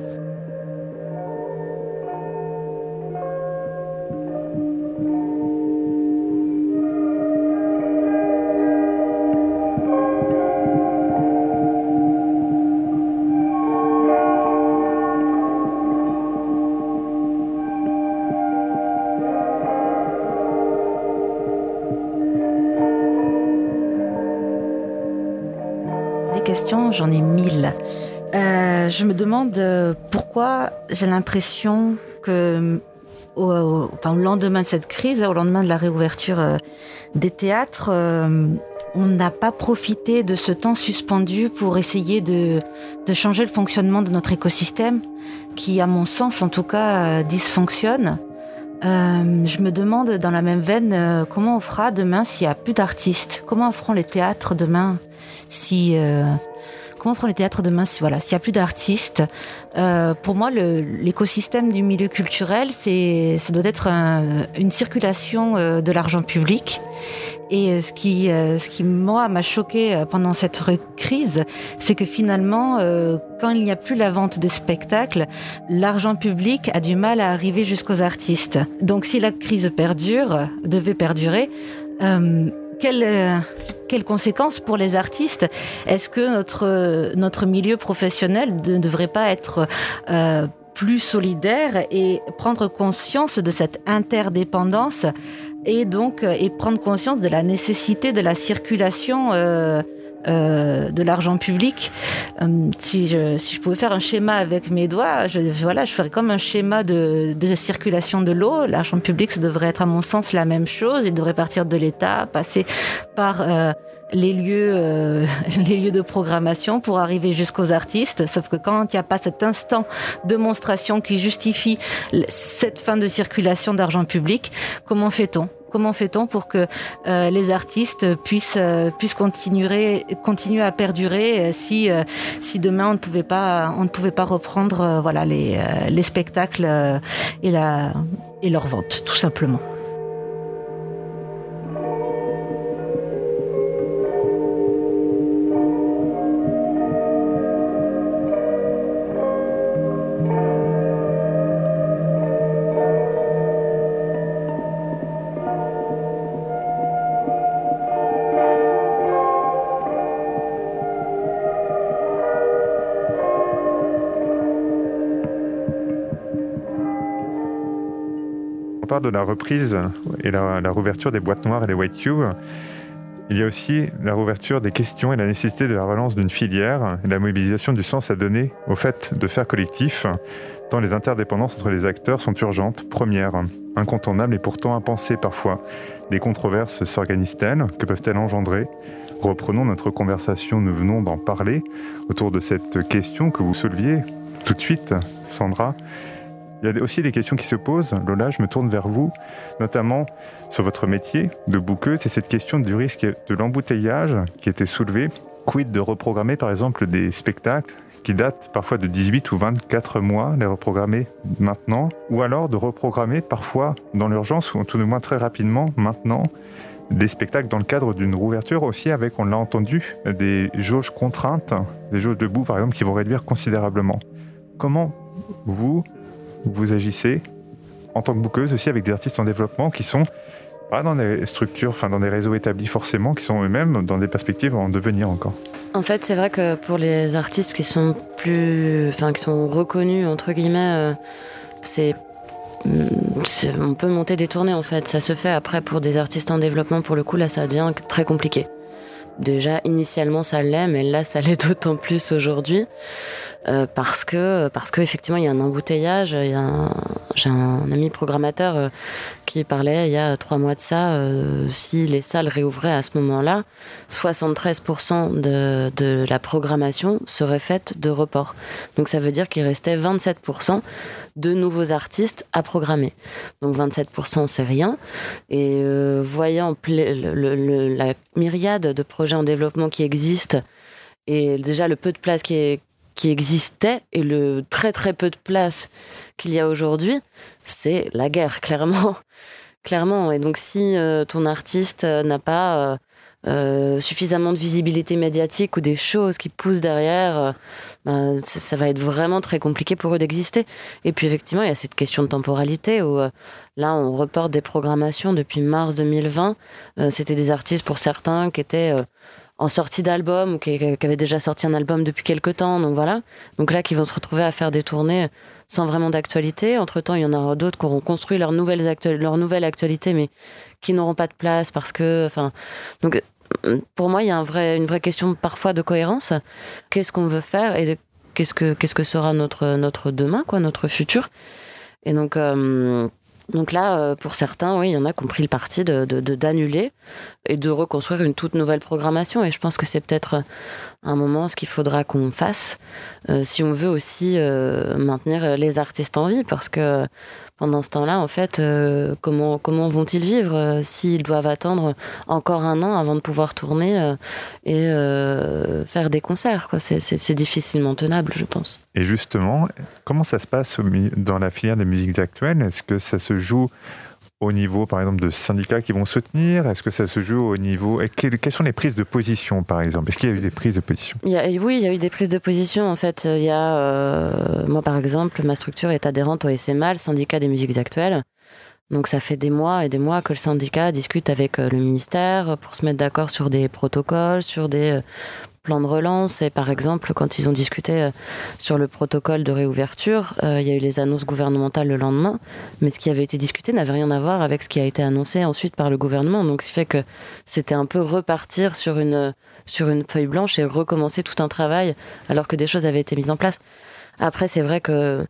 Je me demande euh, pourquoi j'ai l'impression que au, lendemain de cette crise, au lendemain de la réouverture euh, des théâtres, on n'a pas profité de ce temps suspendu pour essayer de, changer le fonctionnement de notre écosystème, qui, à mon sens en tout cas, dysfonctionne. je me demande dans la même veine comment on fera demain s'il n'y a plus d'artistes? Comment feront les théâtres demain si comment feront les théâtres demain si voilà s'il y a plus d'artistes euh, Pour moi, l'écosystème du milieu culturel, c'est ça doit être une circulation euh, de l'argent public. Et ce qui, euh, ce qui moi m'a choqué pendant cette crise, c'est que finalement, quand il n'y a plus la vente des spectacles, l'argent public a du mal à arriver jusqu'aux artistes. Donc, si la crise perdure, devait perdurer, quelles, euh, quelles conséquences pour les artistes Est-ce que notre, notre milieu professionnel ne devrait pas être euh, plus solidaire et prendre conscience de cette interdépendance et donc et prendre conscience de la nécessité de la circulation euh, euh, de l'argent public. Euh, si, je, si je pouvais faire un schéma avec mes doigts, je, voilà, je ferais comme un schéma de, de circulation de l'eau. L'argent public, ça devrait être à mon sens la même chose. Il devrait partir de l'État, passer par euh, les lieux, les lieux de programmation pour arriver jusqu'aux artistes. Sauf que quand il n'y a pas cet instant de monstration qui justifie cette fin de circulation d'argent public, comment fait-on? Comment fait-on pour que euh, les artistes puissent, euh, puissent continuer, continuer à perdurer euh, si, si demain on ne pouvait pas, on ne pouvait pas reprendre voilà, les, les spectacles et, la, et leur vente, tout simplement? De la reprise et la, la rouverture des boîtes noires et des white cubes. Il y a aussi la rouverture des questions et la nécessité de la relance d'une filière et la mobilisation du sens à donner au fait de faire collectif, tant les interdépendances entre les acteurs sont urgentes, premières, incontournables et pourtant impensées parfois. Des controverses s'organisent-elles? Que peuvent-elles engendrer? Reprenons notre conversation, nous venons d'en parler, autour de cette question que vous souleviez tout de suite, Sandra. Il y a aussi des questions qui se posent. Lola, je me tourne vers vous, notamment sur votre métier de bouqueuse. C'est cette question du risque de l'embouteillage qui été soulevée. Quid de reprogrammer par exemple des spectacles qui datent parfois de 18 ou 24 mois, les reprogrammer maintenant, ou alors de reprogrammer parfois dans l'urgence, ou tout du moins très rapidement maintenant, des spectacles dans le cadre d'une rouverture aussi avec, on l'a entendu, des jauges contraintes, des jauges debout par exemple qui vont réduire considérablement. Comment vous, vous agissez en tant que bouqueuse aussi avec des artistes en développement qui sont pas dans des structures, enfin dans des réseaux établis forcément, qui sont eux-mêmes dans des perspectives en devenir encore. En fait, c'est vrai que pour les artistes qui sont plus, enfin qui sont reconnus entre guillemets, euh, c'est on peut monter des tournées en fait. Ça se fait après pour des artistes en développement. Pour le coup, là, ça devient très compliqué. Déjà, initialement, ça l'est, mais là, ça l'est d'autant plus aujourd'hui. Euh, parce que parce qu'effectivement il y a un embouteillage. J'ai un ami programmateur euh, qui parlait il y a trois mois de ça. Euh, si les salles réouvraient à ce moment-là, 73% de, de la programmation serait faite de report. Donc ça veut dire qu'il restait 27% de nouveaux artistes à programmer. Donc 27% c'est rien. Et voyant la myriade de projets en développement qui existent et déjà le peu de place qui existait et le très très peu de place qu'il y a aujourd'hui, c'est la guerre, clairement. clairement. Et donc si euh, ton artiste euh, n'a pas euh, suffisamment de visibilité médiatique ou des choses qui poussent derrière, ben, ça va être vraiment très compliqué pour eux d'exister. Et puis effectivement, il y a cette question de temporalité où là, on reporte des programmations depuis mars 2020. C'était des artistes pour certains qui étaient en sortie d'album ou qui, avait déjà sorti un album depuis quelques temps. Donc voilà. Donc là, qui vont se retrouver à faire des tournées sans vraiment d'actualité. Entre temps, il y en aura d'autres qui auront construit leur leur nouvelle actualité, mais qui n'auront pas de place parce que, enfin, donc pour moi, il y a une vraie question parfois de cohérence. Qu'est-ce qu'on veut faire et qu'est-ce que, qu'est-ce que sera notre, notre demain, quoi, notre futur? Et donc, euh, donc là, euh, pour certains, oui, il y en a qui ont pris le parti de, d'annuler et de reconstruire une toute nouvelle programmation. Et je pense que c'est peut-être un moment ce qu'il faudra qu'on fasse euh, si on veut aussi euh, maintenir les artistes en vie. Parce que pendant ce temps-là, en fait, euh, comment, comment vont-ils vivre euh, s'ils doivent attendre encore un an avant de pouvoir tourner et faire des concerts C'est difficilement tenable, je pense. Et justement, comment ça se passe dans la filière des musiques actuelles? Est-ce que ça se joue au niveau, par exemple, de syndicats qui vont soutenir Est-ce que ça se joue au niveau... quelles, sont les prises de position, par exemple? Est-ce qu'il y a eu des prises de position? Oui, il y a eu des prises de position. En fait, il y a... Euh, moi, par exemple, ma structure est adhérente au SMA, le syndicat des musiques actuelles. Donc ça fait des mois et des mois que le syndicat discute avec euh, le ministère pour se mettre d'accord sur des protocoles, sur des euh, plan de relance. Et par exemple, quand ils ont discuté euh, sur le protocole de réouverture, euh, il y a eu les annonces gouvernementales le lendemain. Mais ce qui avait été discuté n'avait rien à voir avec ce qui a été annoncé ensuite par le gouvernement. Donc, ce qui fait que c'était un peu repartir sur une, sur une feuille blanche et recommencer tout un travail alors que des choses avaient été mises en place. Après, c'est vrai que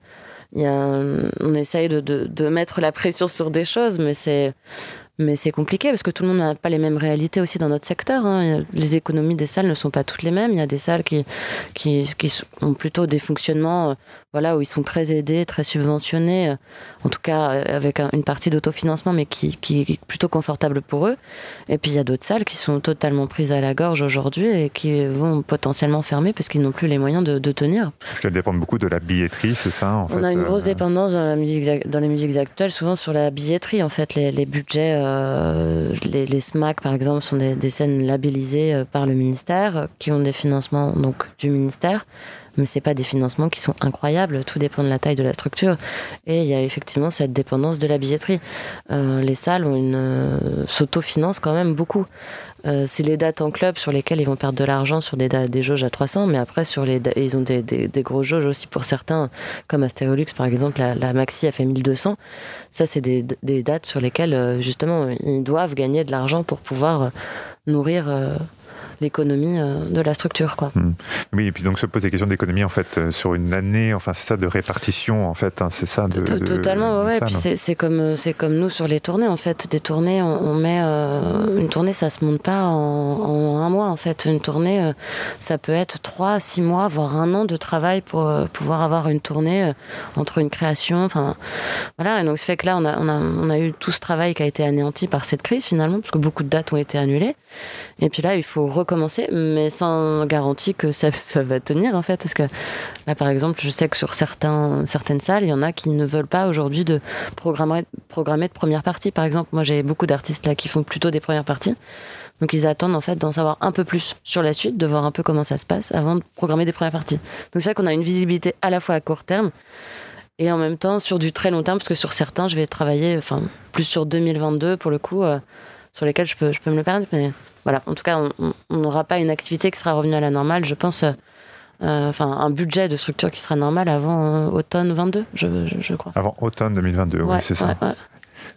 y a, on essaye de, de, de mettre la pression sur des choses, mais c'est mais c'est compliqué parce que tout le monde n'a pas les mêmes réalités aussi dans notre secteur. Hein. Les économies des salles ne sont pas toutes les mêmes. Il y a des salles qui, qui, ont plutôt des fonctionnements euh, voilà, où ils sont très aidés, très subventionnés, en tout cas euh, avec une partie d'autofinancement, mais qui, qui, est plutôt confortable pour eux. Et puis il y a d'autres salles qui sont totalement prises à la gorge aujourd'hui et qui vont potentiellement fermer parce qu'ils n'ont plus les moyens de, de tenir. Parce qu'elles dépendent beaucoup de la billetterie, c'est ça en On a une grosse dépendance dans, la musique, dans les musiques actuelles, souvent sur la billetterie. En fait, les, les budgets euh, les, les, SMAC, par exemple, sont des, scènes labellisées euh, par le ministère, qui ont des financements donc, du ministère. Mais c'est pas des financements qui sont incroyables. Tout dépend de la taille de la structure. Et il y a effectivement cette dépendance de la billetterie. les salles une s'autofinancent quand même beaucoup. Euh, c'est les dates en club sur lesquelles ils vont perdre de l'argent sur des, des jauges à 300, mais après, ils ont des, des, gros jauges aussi pour certains, comme Astérolux par exemple, la, Maxi a fait 1200. Ça, c'est des, dates sur lesquelles, euh, justement, ils doivent gagner de l'argent pour pouvoir euh, nourrir l'économie euh, de la structure. Quoi. Hmm. Oui, et puis donc se pose des questions d'économie en fait euh, sur une année, enfin c'est ça de répartition en fait, hein, c'est ça. De, Totalement, ouais. puis c'est comme euh, c'est comme nous sur les tournées en fait. Des tournées, on, met une tournée, ça se monte pas en, un mois en fait. Une tournée, ça peut être trois, six mois, voire un an de travail pour pouvoir avoir une tournée entre une création. Enfin voilà. Et donc ce fait que là, on a, on a, on a eu tout ce travail qui a été anéanti par cette crise finalement, parce que beaucoup de dates ont été annulées. Et puis là, il faut recommencer, mais sans garantie que ça, va tenir, en fait. Parce que là, par exemple, je sais que sur certains, certaines salles, il y en a qui ne veulent pas aujourd'hui de programmer, programmer de première partie. Par exemple, moi, j'ai beaucoup d'artistes là qui font plutôt des premières parties. Donc ils attendent en fait d'en savoir un peu plus sur la suite, de voir un peu comment ça se passe avant de programmer des premières parties. Donc c'est vrai qu'on a une visibilité à la fois à court terme et en même temps sur du très long terme, parce que sur certains, je vais travailler enfin, plus sur 2022 pour le coup, euh, sur lesquels je peux, je peux me le permettre. Mais voilà, en tout cas, on n'aura pas une activité qui sera revenue à la normale, je pense. Euh, euh, enfin, un budget de structure qui sera normal avant euh, automne 22, je, je, crois. Avant automne 2022, oui, c'est ça.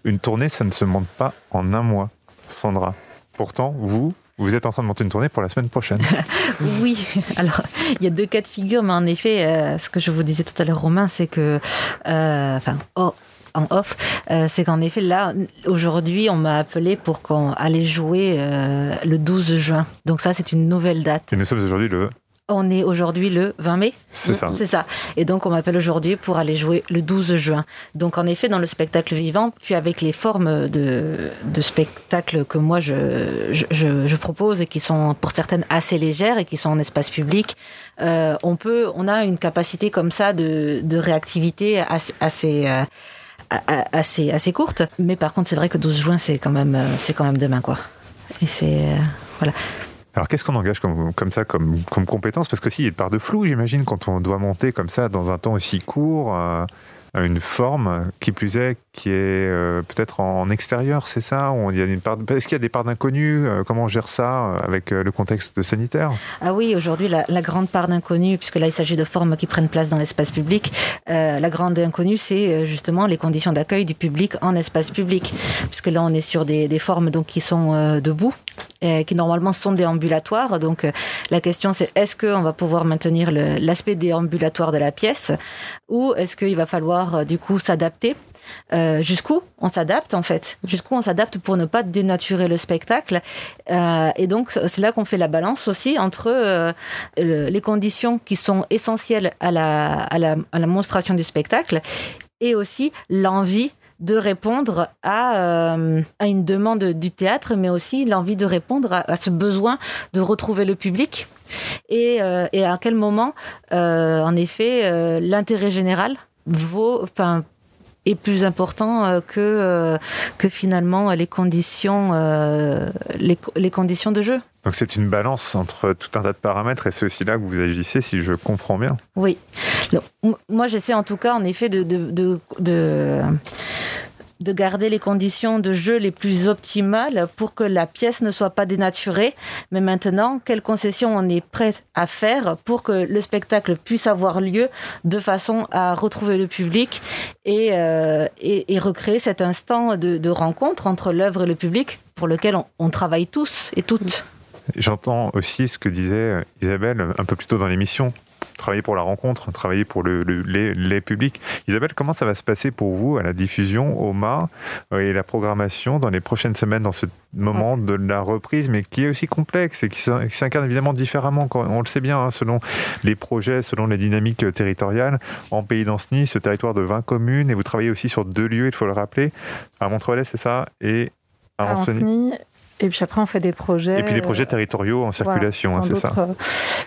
Une tournée, ça ne se monte pas en un mois, Sandra. Pourtant, vous, vous êtes en train de monter une tournée pour la semaine prochaine. oui, alors il y a deux cas de figure, mais en effet, ce que je vous disais tout à l'heure, Romain, c'est que, enfin, oh, en off, euh, c'est qu'en effet, là, aujourd'hui, on m'a appelé pour qu'on allait jouer euh, le 12 juin. Donc ça, c'est une nouvelle date. Et nous sommes aujourd'hui le on est aujourd'hui le 20 mai. C'est ça. C'est ça. Et donc, on m'appelle aujourd'hui pour aller jouer le 12 juin. Donc, en effet, dans le spectacle vivant, puis avec les formes de, de spectacle que moi, je, je, propose et qui sont pour certaines assez légères et qui sont en espace public, euh, on peut, on a une capacité comme ça de, de réactivité assez, assez assez, assez courte. Mais par contre, c'est vrai que 12 juin, c'est quand même, euh, quand même demain, quoi. Et c'est. Euh, voilà. Alors qu'est-ce qu'on engage comme, comme ça, comme, comme compétence? Parce que s'il y a une part de flou, j'imagine, quand on doit monter comme ça dans un temps aussi court. Euh, une forme, qui plus est, qui est euh, peut-être en extérieur, c'est ça? Est-ce qu'il y a des parts d'inconnus euh, Comment on gère ça euh, avec le contexte sanitaire? Ah oui, aujourd'hui, la, grande part d'inconnus, puisque là, il s'agit de formes qui prennent place dans l'espace public, la grande inconnue, c'est justement les conditions d'accueil du public en espace public, puisque là, on est sur des, des formes donc, qui sont debout, qui normalement sont déambulatoires. Donc la question c'est est-ce qu'on va pouvoir maintenir l'aspect déambulatoire de la pièce? Ou est-ce qu'il va falloir euh, du coup s'adapter? Euh, jusqu'où on s'adapte en fait, jusqu'où on s'adapte pour ne pas dénaturer le spectacle? Euh, et donc c'est là qu'on fait la balance aussi entre les conditions qui sont essentielles à la, à la, à la monstration du spectacle et aussi l'envie de répondre à, à, une demande du théâtre, mais aussi l'envie de répondre à, ce besoin de retrouver le public. Et, euh, et à quel moment, euh, en effet, l'intérêt général vaut, enfin, est plus important que, que finalement les conditions, les, les conditions de jeu. Donc c'est une balance entre tout un tas de paramètres et c'est aussi là que vous agissez, si je comprends bien. Oui. moi, j'essaie en tout cas, en effet, de, de, de, de garder les conditions de jeu les plus optimales pour que la pièce ne soit pas dénaturée. Mais maintenant, quelles concessions on est prêt à faire pour que le spectacle puisse avoir lieu de façon à retrouver le public et, euh, et, recréer cet instant de, rencontre entre l'œuvre et le public pour lequel on travaille tous et toutes. J'entends aussi ce que disait Isabelle un peu plus tôt dans l'émission, travailler pour la rencontre, travailler pour le, les, publics. Isabelle, comment ça va se passer pour vous à la diffusion, au MA euh, et la programmation dans les prochaines semaines, dans ce moment de la reprise, mais qui est aussi complexe et qui s'incarne évidemment différemment, on le sait bien, hein, selon les projets, selon les dynamiques territoriales. En Pays d'Anceny, ce territoire de 20 communes, et vous travaillez aussi sur deux lieux, il faut le rappeler, à Montreuil, c'est ça, et à, à Et puis après, on fait des projets. Et puis les projets territoriaux en circulation, hein, c'est ça.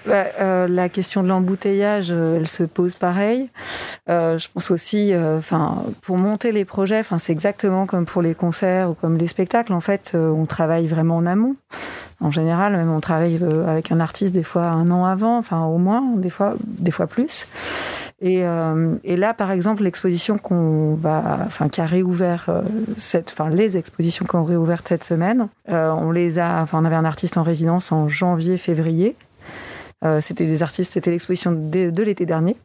Bah, la question de l'embouteillage, elle se pose pareil. je pense aussi, enfin, pour monter les projets, enfin, c'est exactement comme pour les concerts ou comme les spectacles. En fait, on travaille vraiment en amont. En général, même on travaille avec un artiste des fois un an avant, enfin au moins, des fois, des fois plus. Et, euh, et, là, par exemple, l'exposition qu'on va, enfin, qui a réouvert euh, cette, enfin, les expositions qui ont réouvert cette semaine, euh, on les a, enfin, on avait un artiste en résidence en janvier-février. c'était des artistes, c'était l'exposition de, l'été dernier,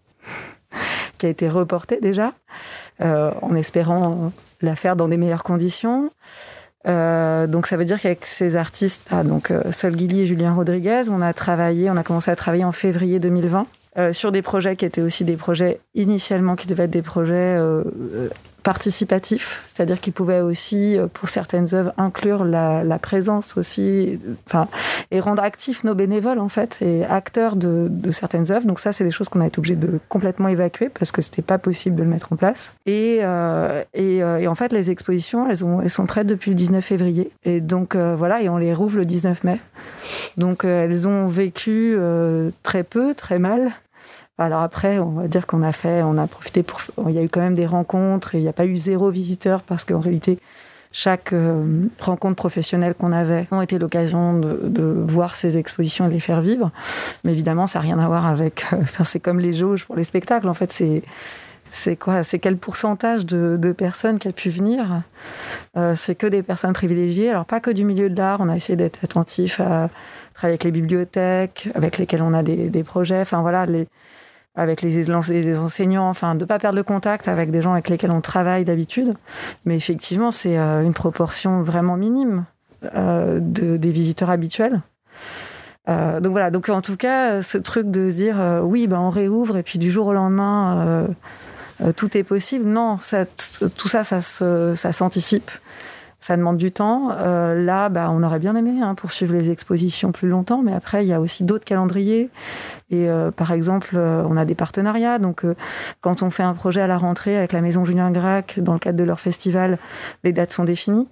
qui a été reportée déjà, en espérant la faire dans des meilleures conditions. donc ça veut dire qu'avec ces artistes, ah, donc Sol Guilly et Julien Rodriguez, on a travaillé, on a commencé à travailler en février 2020 euh, sur des projets qui étaient aussi des projets initialement qui devaient être des projets euh, participatifs, c'est-à-dire qu'ils pouvaient aussi, euh, pour certaines œuvres, inclure la, la présence aussi, enfin, et rendre actifs nos bénévoles en fait et acteurs de, de certaines œuvres. Donc ça, c'est des choses qu'on a été obligé de complètement évacuer parce que c'était pas possible de le mettre en place. Et, euh, et, et, en fait, les expositions, elles, ont, elles sont prêtes depuis le 19 février. Et donc voilà, et on les rouvre le 19 mai. Donc elles ont vécu très peu, très mal. Alors après, on va dire qu'on a fait, on a profité pour. Il y a eu quand même des rencontres et il n'y a pas eu zéro visiteur parce qu'en réalité, chaque euh, rencontre professionnelle qu'on avait ont été l'occasion de, voir ces expositions et de les faire vivre. Mais évidemment, ça n'a rien à voir avec. Euh, enfin, c'est comme les jauges pour les spectacles. En fait, c'est c'est quoi? C'est quel pourcentage de, personnes qui a pu venir? Euh, C'est que des personnes privilégiées. Alors pas que du milieu de l'art. On a essayé d'être attentif à travailler avec les bibliothèques, avec lesquelles on a des, des projets. Enfin voilà, les, avec les, enseignants, enfin, de ne pas perdre le contact avec des gens avec lesquels on travaille d'habitude. Mais effectivement, c'est euh, une proportion vraiment minime euh, de, des visiteurs habituels. Euh, donc voilà, donc en tout cas, ce truc de se dire oui, ben on réouvre et puis du jour au lendemain, tout est possible. Non, tout ça, ça s'anticipe ça demande du temps. Euh, là, bah, on aurait bien aimé hein, poursuivre les expositions plus longtemps, mais après, il y a aussi d'autres calendriers. Et euh, par exemple, euh, on a des partenariats. Donc, quand on fait un projet à la rentrée avec la Maison Julien Gracq, dans le cadre de leur festival, les dates sont définies.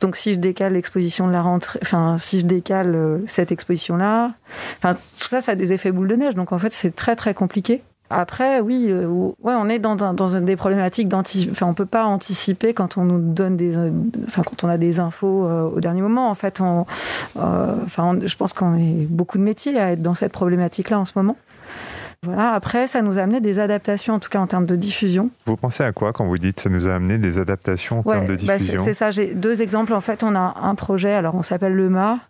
Donc, si je décale l'exposition de la rentrée, enfin, si je décale cette exposition-là, enfin, tout ça, ça a des effets boule de neige. Donc, en fait, c'est très, très compliqué. Après, oui, euh, ouais, on est dans, dans des problématiques d'anticipation. Enfin, on peut pas anticiper quand on nous donne des, enfin, quand on a des infos euh, au dernier moment. En fait, on, euh, enfin, je pense qu'on est beaucoup de métiers à être dans cette problématique-là en ce moment. Voilà. Après, ça nous a amené des adaptations, en tout cas en termes de diffusion. Vous pensez à quoi quand vous dites ça nous a amené des adaptations en termes de bah, diffusion? C'est ça. J'ai deux exemples. En fait, on a un projet. Alors, on s'appelle le MA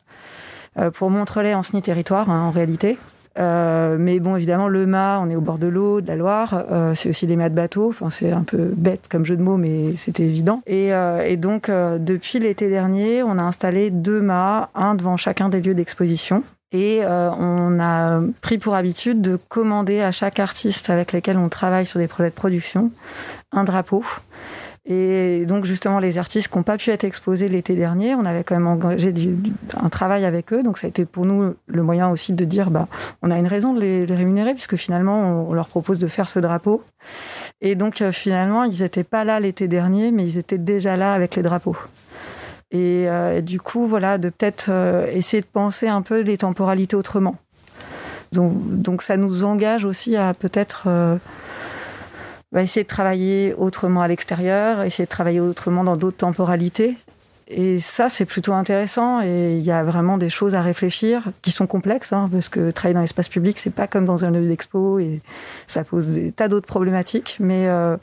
pour Montrelais en SNI territoire, hein, en réalité. Euh, mais bon, évidemment, le mât, on est au bord de l'eau, de la Loire. Euh, c'est aussi les mâts de bateau. Enfin, c'est un peu bête comme jeu de mots, mais c'était évident. Et, euh, et donc, depuis l'été dernier, on a installé deux mâts, un devant chacun des lieux d'exposition. Et on a pris pour habitude de commander à chaque artiste avec lequel on travaille sur des projets de production un drapeau. Et donc justement, les artistes qui n'ont pas pu être exposés l'été dernier, on avait quand même engagé un travail avec eux. Donc ça a été pour nous le moyen aussi de dire, bah, on a une raison de les, rémunérer puisque finalement, on, leur propose de faire ce drapeau. Et donc euh, finalement, ils n'étaient pas là l'été dernier, mais ils étaient déjà là avec les drapeaux. Et, euh, du coup, voilà, de peut-être euh, essayer de penser un peu les temporalités autrement. Donc, donc ça nous engage aussi à peut-être va essayer de travailler autrement à l'extérieur, essayer de travailler autrement dans d'autres temporalités. Et ça, c'est plutôt intéressant et il y a vraiment des choses à réfléchir qui sont complexes, hein, parce que travailler dans l'espace public, c'est pas comme dans un lieu d'expo et ça pose des tas d'autres problématiques, mais, euh,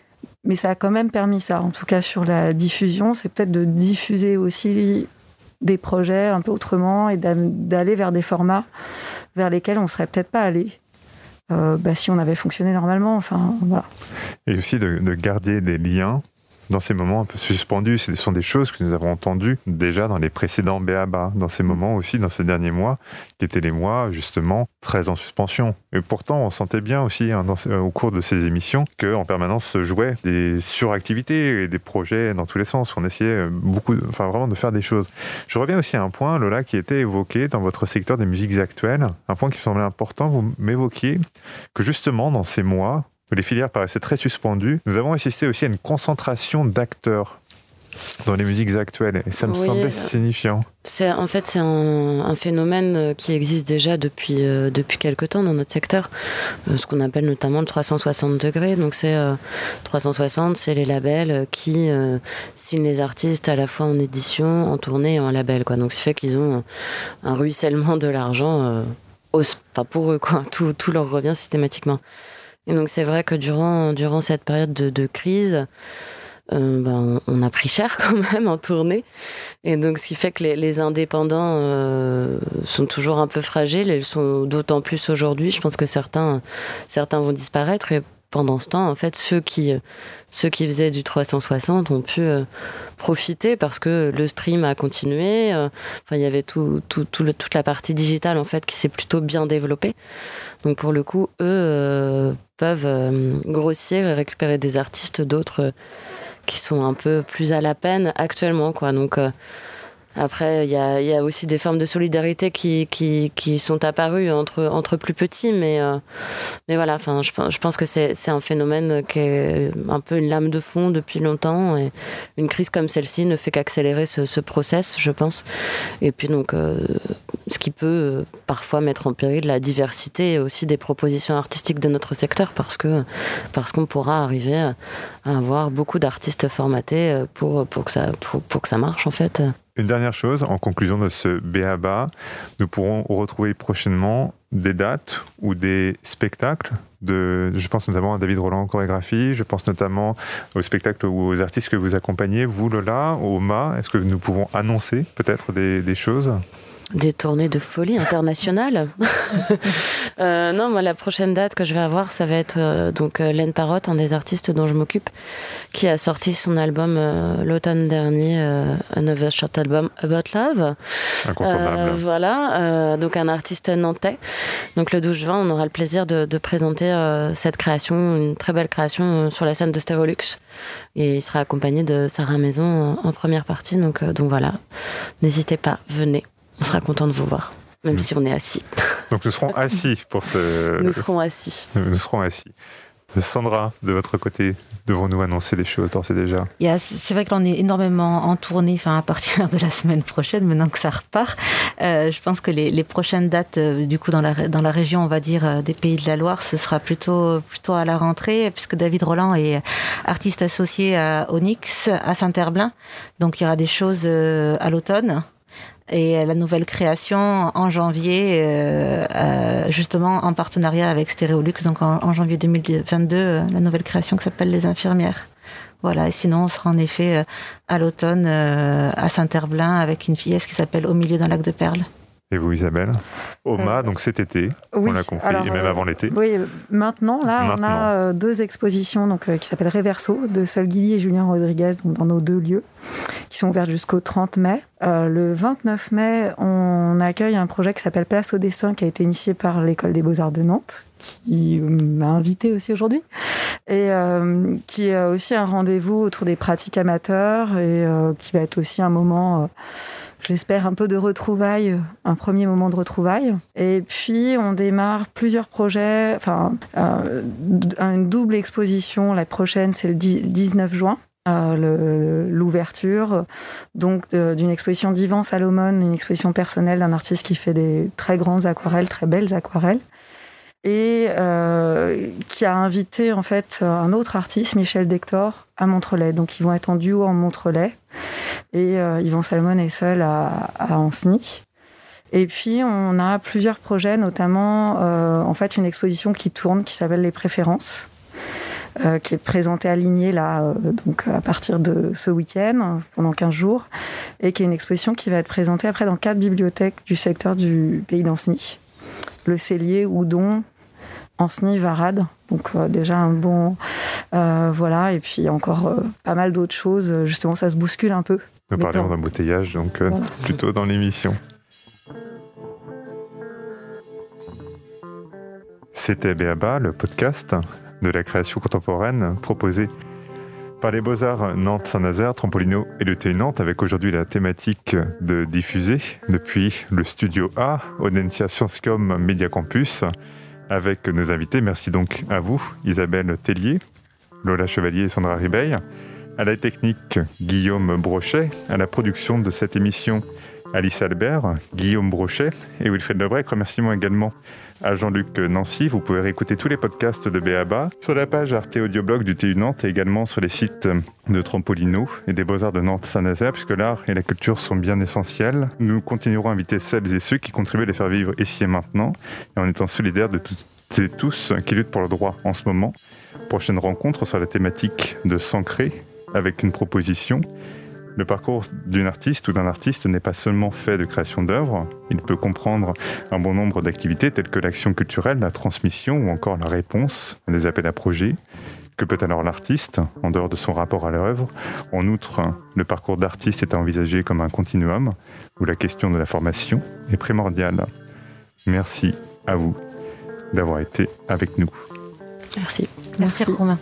mais ça a quand même permis ça. En tout cas, sur la diffusion, c'est peut-être de diffuser aussi des projets un peu autrement et d'aller vers des formats vers lesquels on serait peut-être pas allé bah, si on avait fonctionné normalement. Enfin, voilà. Et aussi de, de garder des liens dans ces moments un peu suspendus. Ce sont des choses que nous avons entendues déjà dans les précédents BABA, dans ces moments aussi, dans ces derniers mois, qui étaient les mois justement très en suspension. Et pourtant, on sentait bien aussi hein, au cours de ces émissions qu'en permanence se jouaient des suractivités et des projets dans tous les sens. On essayait beaucoup, enfin vraiment de faire des choses. Je reviens aussi à un point, Lola, qui était évoqué dans votre secteur des musiques actuelles, un point qui me semblait important. Vous m'évoquiez que justement dans ces mois, les filières paraissaient très suspendues, nous avons assisté aussi à une concentration d'acteurs. dans les musiques actuelles. Et ça me Oui, semblait euh, signifiant. C'est en fait c'est un, un phénomène euh, qui existe déjà depuis euh, depuis quelque temps dans notre secteur, euh, ce qu'on appelle notamment le 360 degrés. Donc c'est euh, 360, c'est les labels qui signent les artistes à la fois en édition, en tournée et en label. Quoi. Donc ce qui fait qu'ils ont un ruissellement de l'argent au- enfin, pour eux quoi. Tout, tout leur revient systématiquement. Et donc c'est vrai que durant durant cette période de, de crise. euh, ben, on a pris cher quand même en tournée. Et donc, ce qui fait que les, les indépendants euh, sont toujours un peu fragiles. Et ils sont d'autant plus aujourd'hui. Je pense que certains, certains vont disparaître. Pendant ce temps, en fait, ceux qui, ceux qui faisaient du 360 ont pu euh, profiter parce que le stream a continué. Euh, Enfin, il y avait tout, tout, toute la partie digitale en fait qui s'est plutôt bien développée. Donc, pour le coup, eux euh, peuvent euh, grossir et récupérer des artistes d'autres. euh, qui sont un peu plus à la peine actuellement quoi donc euh, après il y a, y a aussi des formes de solidarité qui, qui, qui sont apparues entre, entre plus petits mais, euh, mais voilà enfin je, je pense que c'est un phénomène qui est un peu une lame de fond depuis longtemps et une crise comme celle-ci ne fait qu'accélérer ce, ce process je pense et puis donc euh, ce qui peut euh, parfois mettre en péril la diversité aussi des propositions artistiques de notre secteur parce que parce qu'on pourra arriver à à avoir beaucoup d'artistes formatés euh, pour, pour, que ça, pour, pour que ça marche en fait. Une dernière chose, en conclusion de ce BABA, nous pourrons retrouver prochainement des dates ou des spectacles. Je pense notamment à David Roland en chorégraphie, je pense notamment aux spectacles ou aux artistes que vous accompagnez, vous Lola, au MA. Est-ce que nous pouvons annoncer peut-être des choses? Des tournées de folie internationale. Euh, non, moi, la prochaine date que je vais avoir, ça va être euh, donc euh, Len Parotte, un des artistes dont je m'occupe, qui a sorti son album euh, l'automne dernier, euh, Another Short Album About Love. Incontournable. Euh, voilà, euh, donc un artiste nantais. Donc le 12 juin, on aura le plaisir de, de présenter euh, cette création, une très belle création euh, sur la scène de Stérolux. Et il sera accompagné de Sarah Maison en, en première partie. Donc, euh, donc voilà, n'hésitez pas, venez. On sera content de vous voir, même si on est assis. Donc nous serons assis pour ce. Nous serons assis. Nous serons assis. Sandra, de votre côté, devons-nous annoncer des choses d'ores et déjà? Il y a- C'est vrai que l'on est énormément en tournée enfin, à partir de la semaine prochaine, maintenant que ça repart. Euh, je pense que les, les prochaines dates, euh, du coup, dans la, dans la région, on va dire, euh, des Pays de la Loire, ce sera plutôt, plutôt à la rentrée, puisque David Roland est artiste associé à Onyx, à Saint-Herblain. Donc, il y aura des choses euh, à l'automne. Et la nouvelle création en janvier, euh, euh, justement en partenariat avec Stéréolux, donc en, en janvier 2022, euh, la nouvelle création qui s'appelle Les Infirmières. Voilà, et sinon on sera en effet euh, à l'automne euh, à Saint-Herblain avec une pièce qui s'appelle Au milieu d'un lac de perles. Et vous, Isabelle Oma, Euh, donc cet été, Oui, on l'a compris, alors, et même euh, avant l'été. Oui, maintenant, là, on a euh, deux expositions donc, euh, qui s'appellent Reverso de Sol Guilly et Julien Rodriguez donc, dans nos deux lieux, qui sont ouverts jusqu'au 30 mai. Euh, le 29 mai, on accueille un projet qui s'appelle Place au dessin, qui a été initié par l'École des Beaux-Arts de Nantes, qui m'a invité aussi aujourd'hui, et euh, qui est aussi un rendez-vous autour des pratiques amateurs, et qui va être aussi un moment... euh, J'espère un peu de retrouvailles, un premier moment de retrouvailles. Et puis, on démarre plusieurs projets, enfin, euh, une double exposition. La prochaine, c'est le 10 19 juin. euh, l'ouverture donc d'une exposition d'Ivan Salomon, une exposition personnelle d'un artiste qui fait des très grandes aquarelles, très belles aquarelles, et euh, qui a invité en fait un autre artiste, Michel Dector, à Montrelais. Donc ils vont être en duo en Montrelais, et euh, Yvan Salomon est seul à, à Ancenis. Et puis on a plusieurs projets, notamment euh, en fait une exposition qui tourne, qui s'appelle Les Préférences, euh, qui est présentée à Ligné là, donc à partir de ce week-end pendant 15 jours, et qui est une exposition qui va être présentée après dans quatre bibliothèques du secteur du pays d'Ancenis, le Cellier, Oudon, Ancenis, Varade. Donc euh, déjà un bon euh, voilà, et puis encore euh, pas mal d'autres choses. Justement, ça se bouscule un peu. Nous parlions d'embouteillage, donc plutôt dans l'émission. C'était Béaba, le podcast de la création contemporaine proposé par les Beaux-Arts Nantes-Saint-Nazaire, Trampolino et le TU Nantes, avec aujourd'hui la thématique de diffuser depuis le studio A, Audencia Sciencecom Media Campus, avec nos invités. Merci donc à vous, Isabelle Tellier, Lola Chevalier et Sandra Ribeil. À la technique, Guillaume Brochet. À la production de cette émission, Alice Albert, Guillaume Brochet et Wilfred Lebrec. Remerciements également à Jean-Luc Nancy. Vous pouvez réécouter tous les podcasts de Béaba sur la page Arte Audioblog du TU Nantes et également sur les sites de Trampolino et des Beaux-Arts de Nantes-Saint-Nazaire, puisque l'art et la culture sont bien essentiels. Nous continuerons à inviter celles et ceux qui contribuent à les faire vivre ici et maintenant, et en étant solidaires de toutes et tous qui luttent pour le droit en ce moment. Prochaine rencontre sur la thématique de s'ancrer avec une proposition le parcours d'une artiste ou d'un artiste n'est pas seulement fait de création d'œuvres, il peut comprendre un bon nombre d'activités telles que l'action culturelle, la transmission ou encore la réponse à des appels à projets. Que peut alors l'artiste, en dehors de son rapport à l'œuvre? En outre, le parcours d'artiste est à envisager comme un continuum où la question de la formation est primordiale. Merci à vous d'avoir été avec nous. Merci. Merci, Merci. Romain.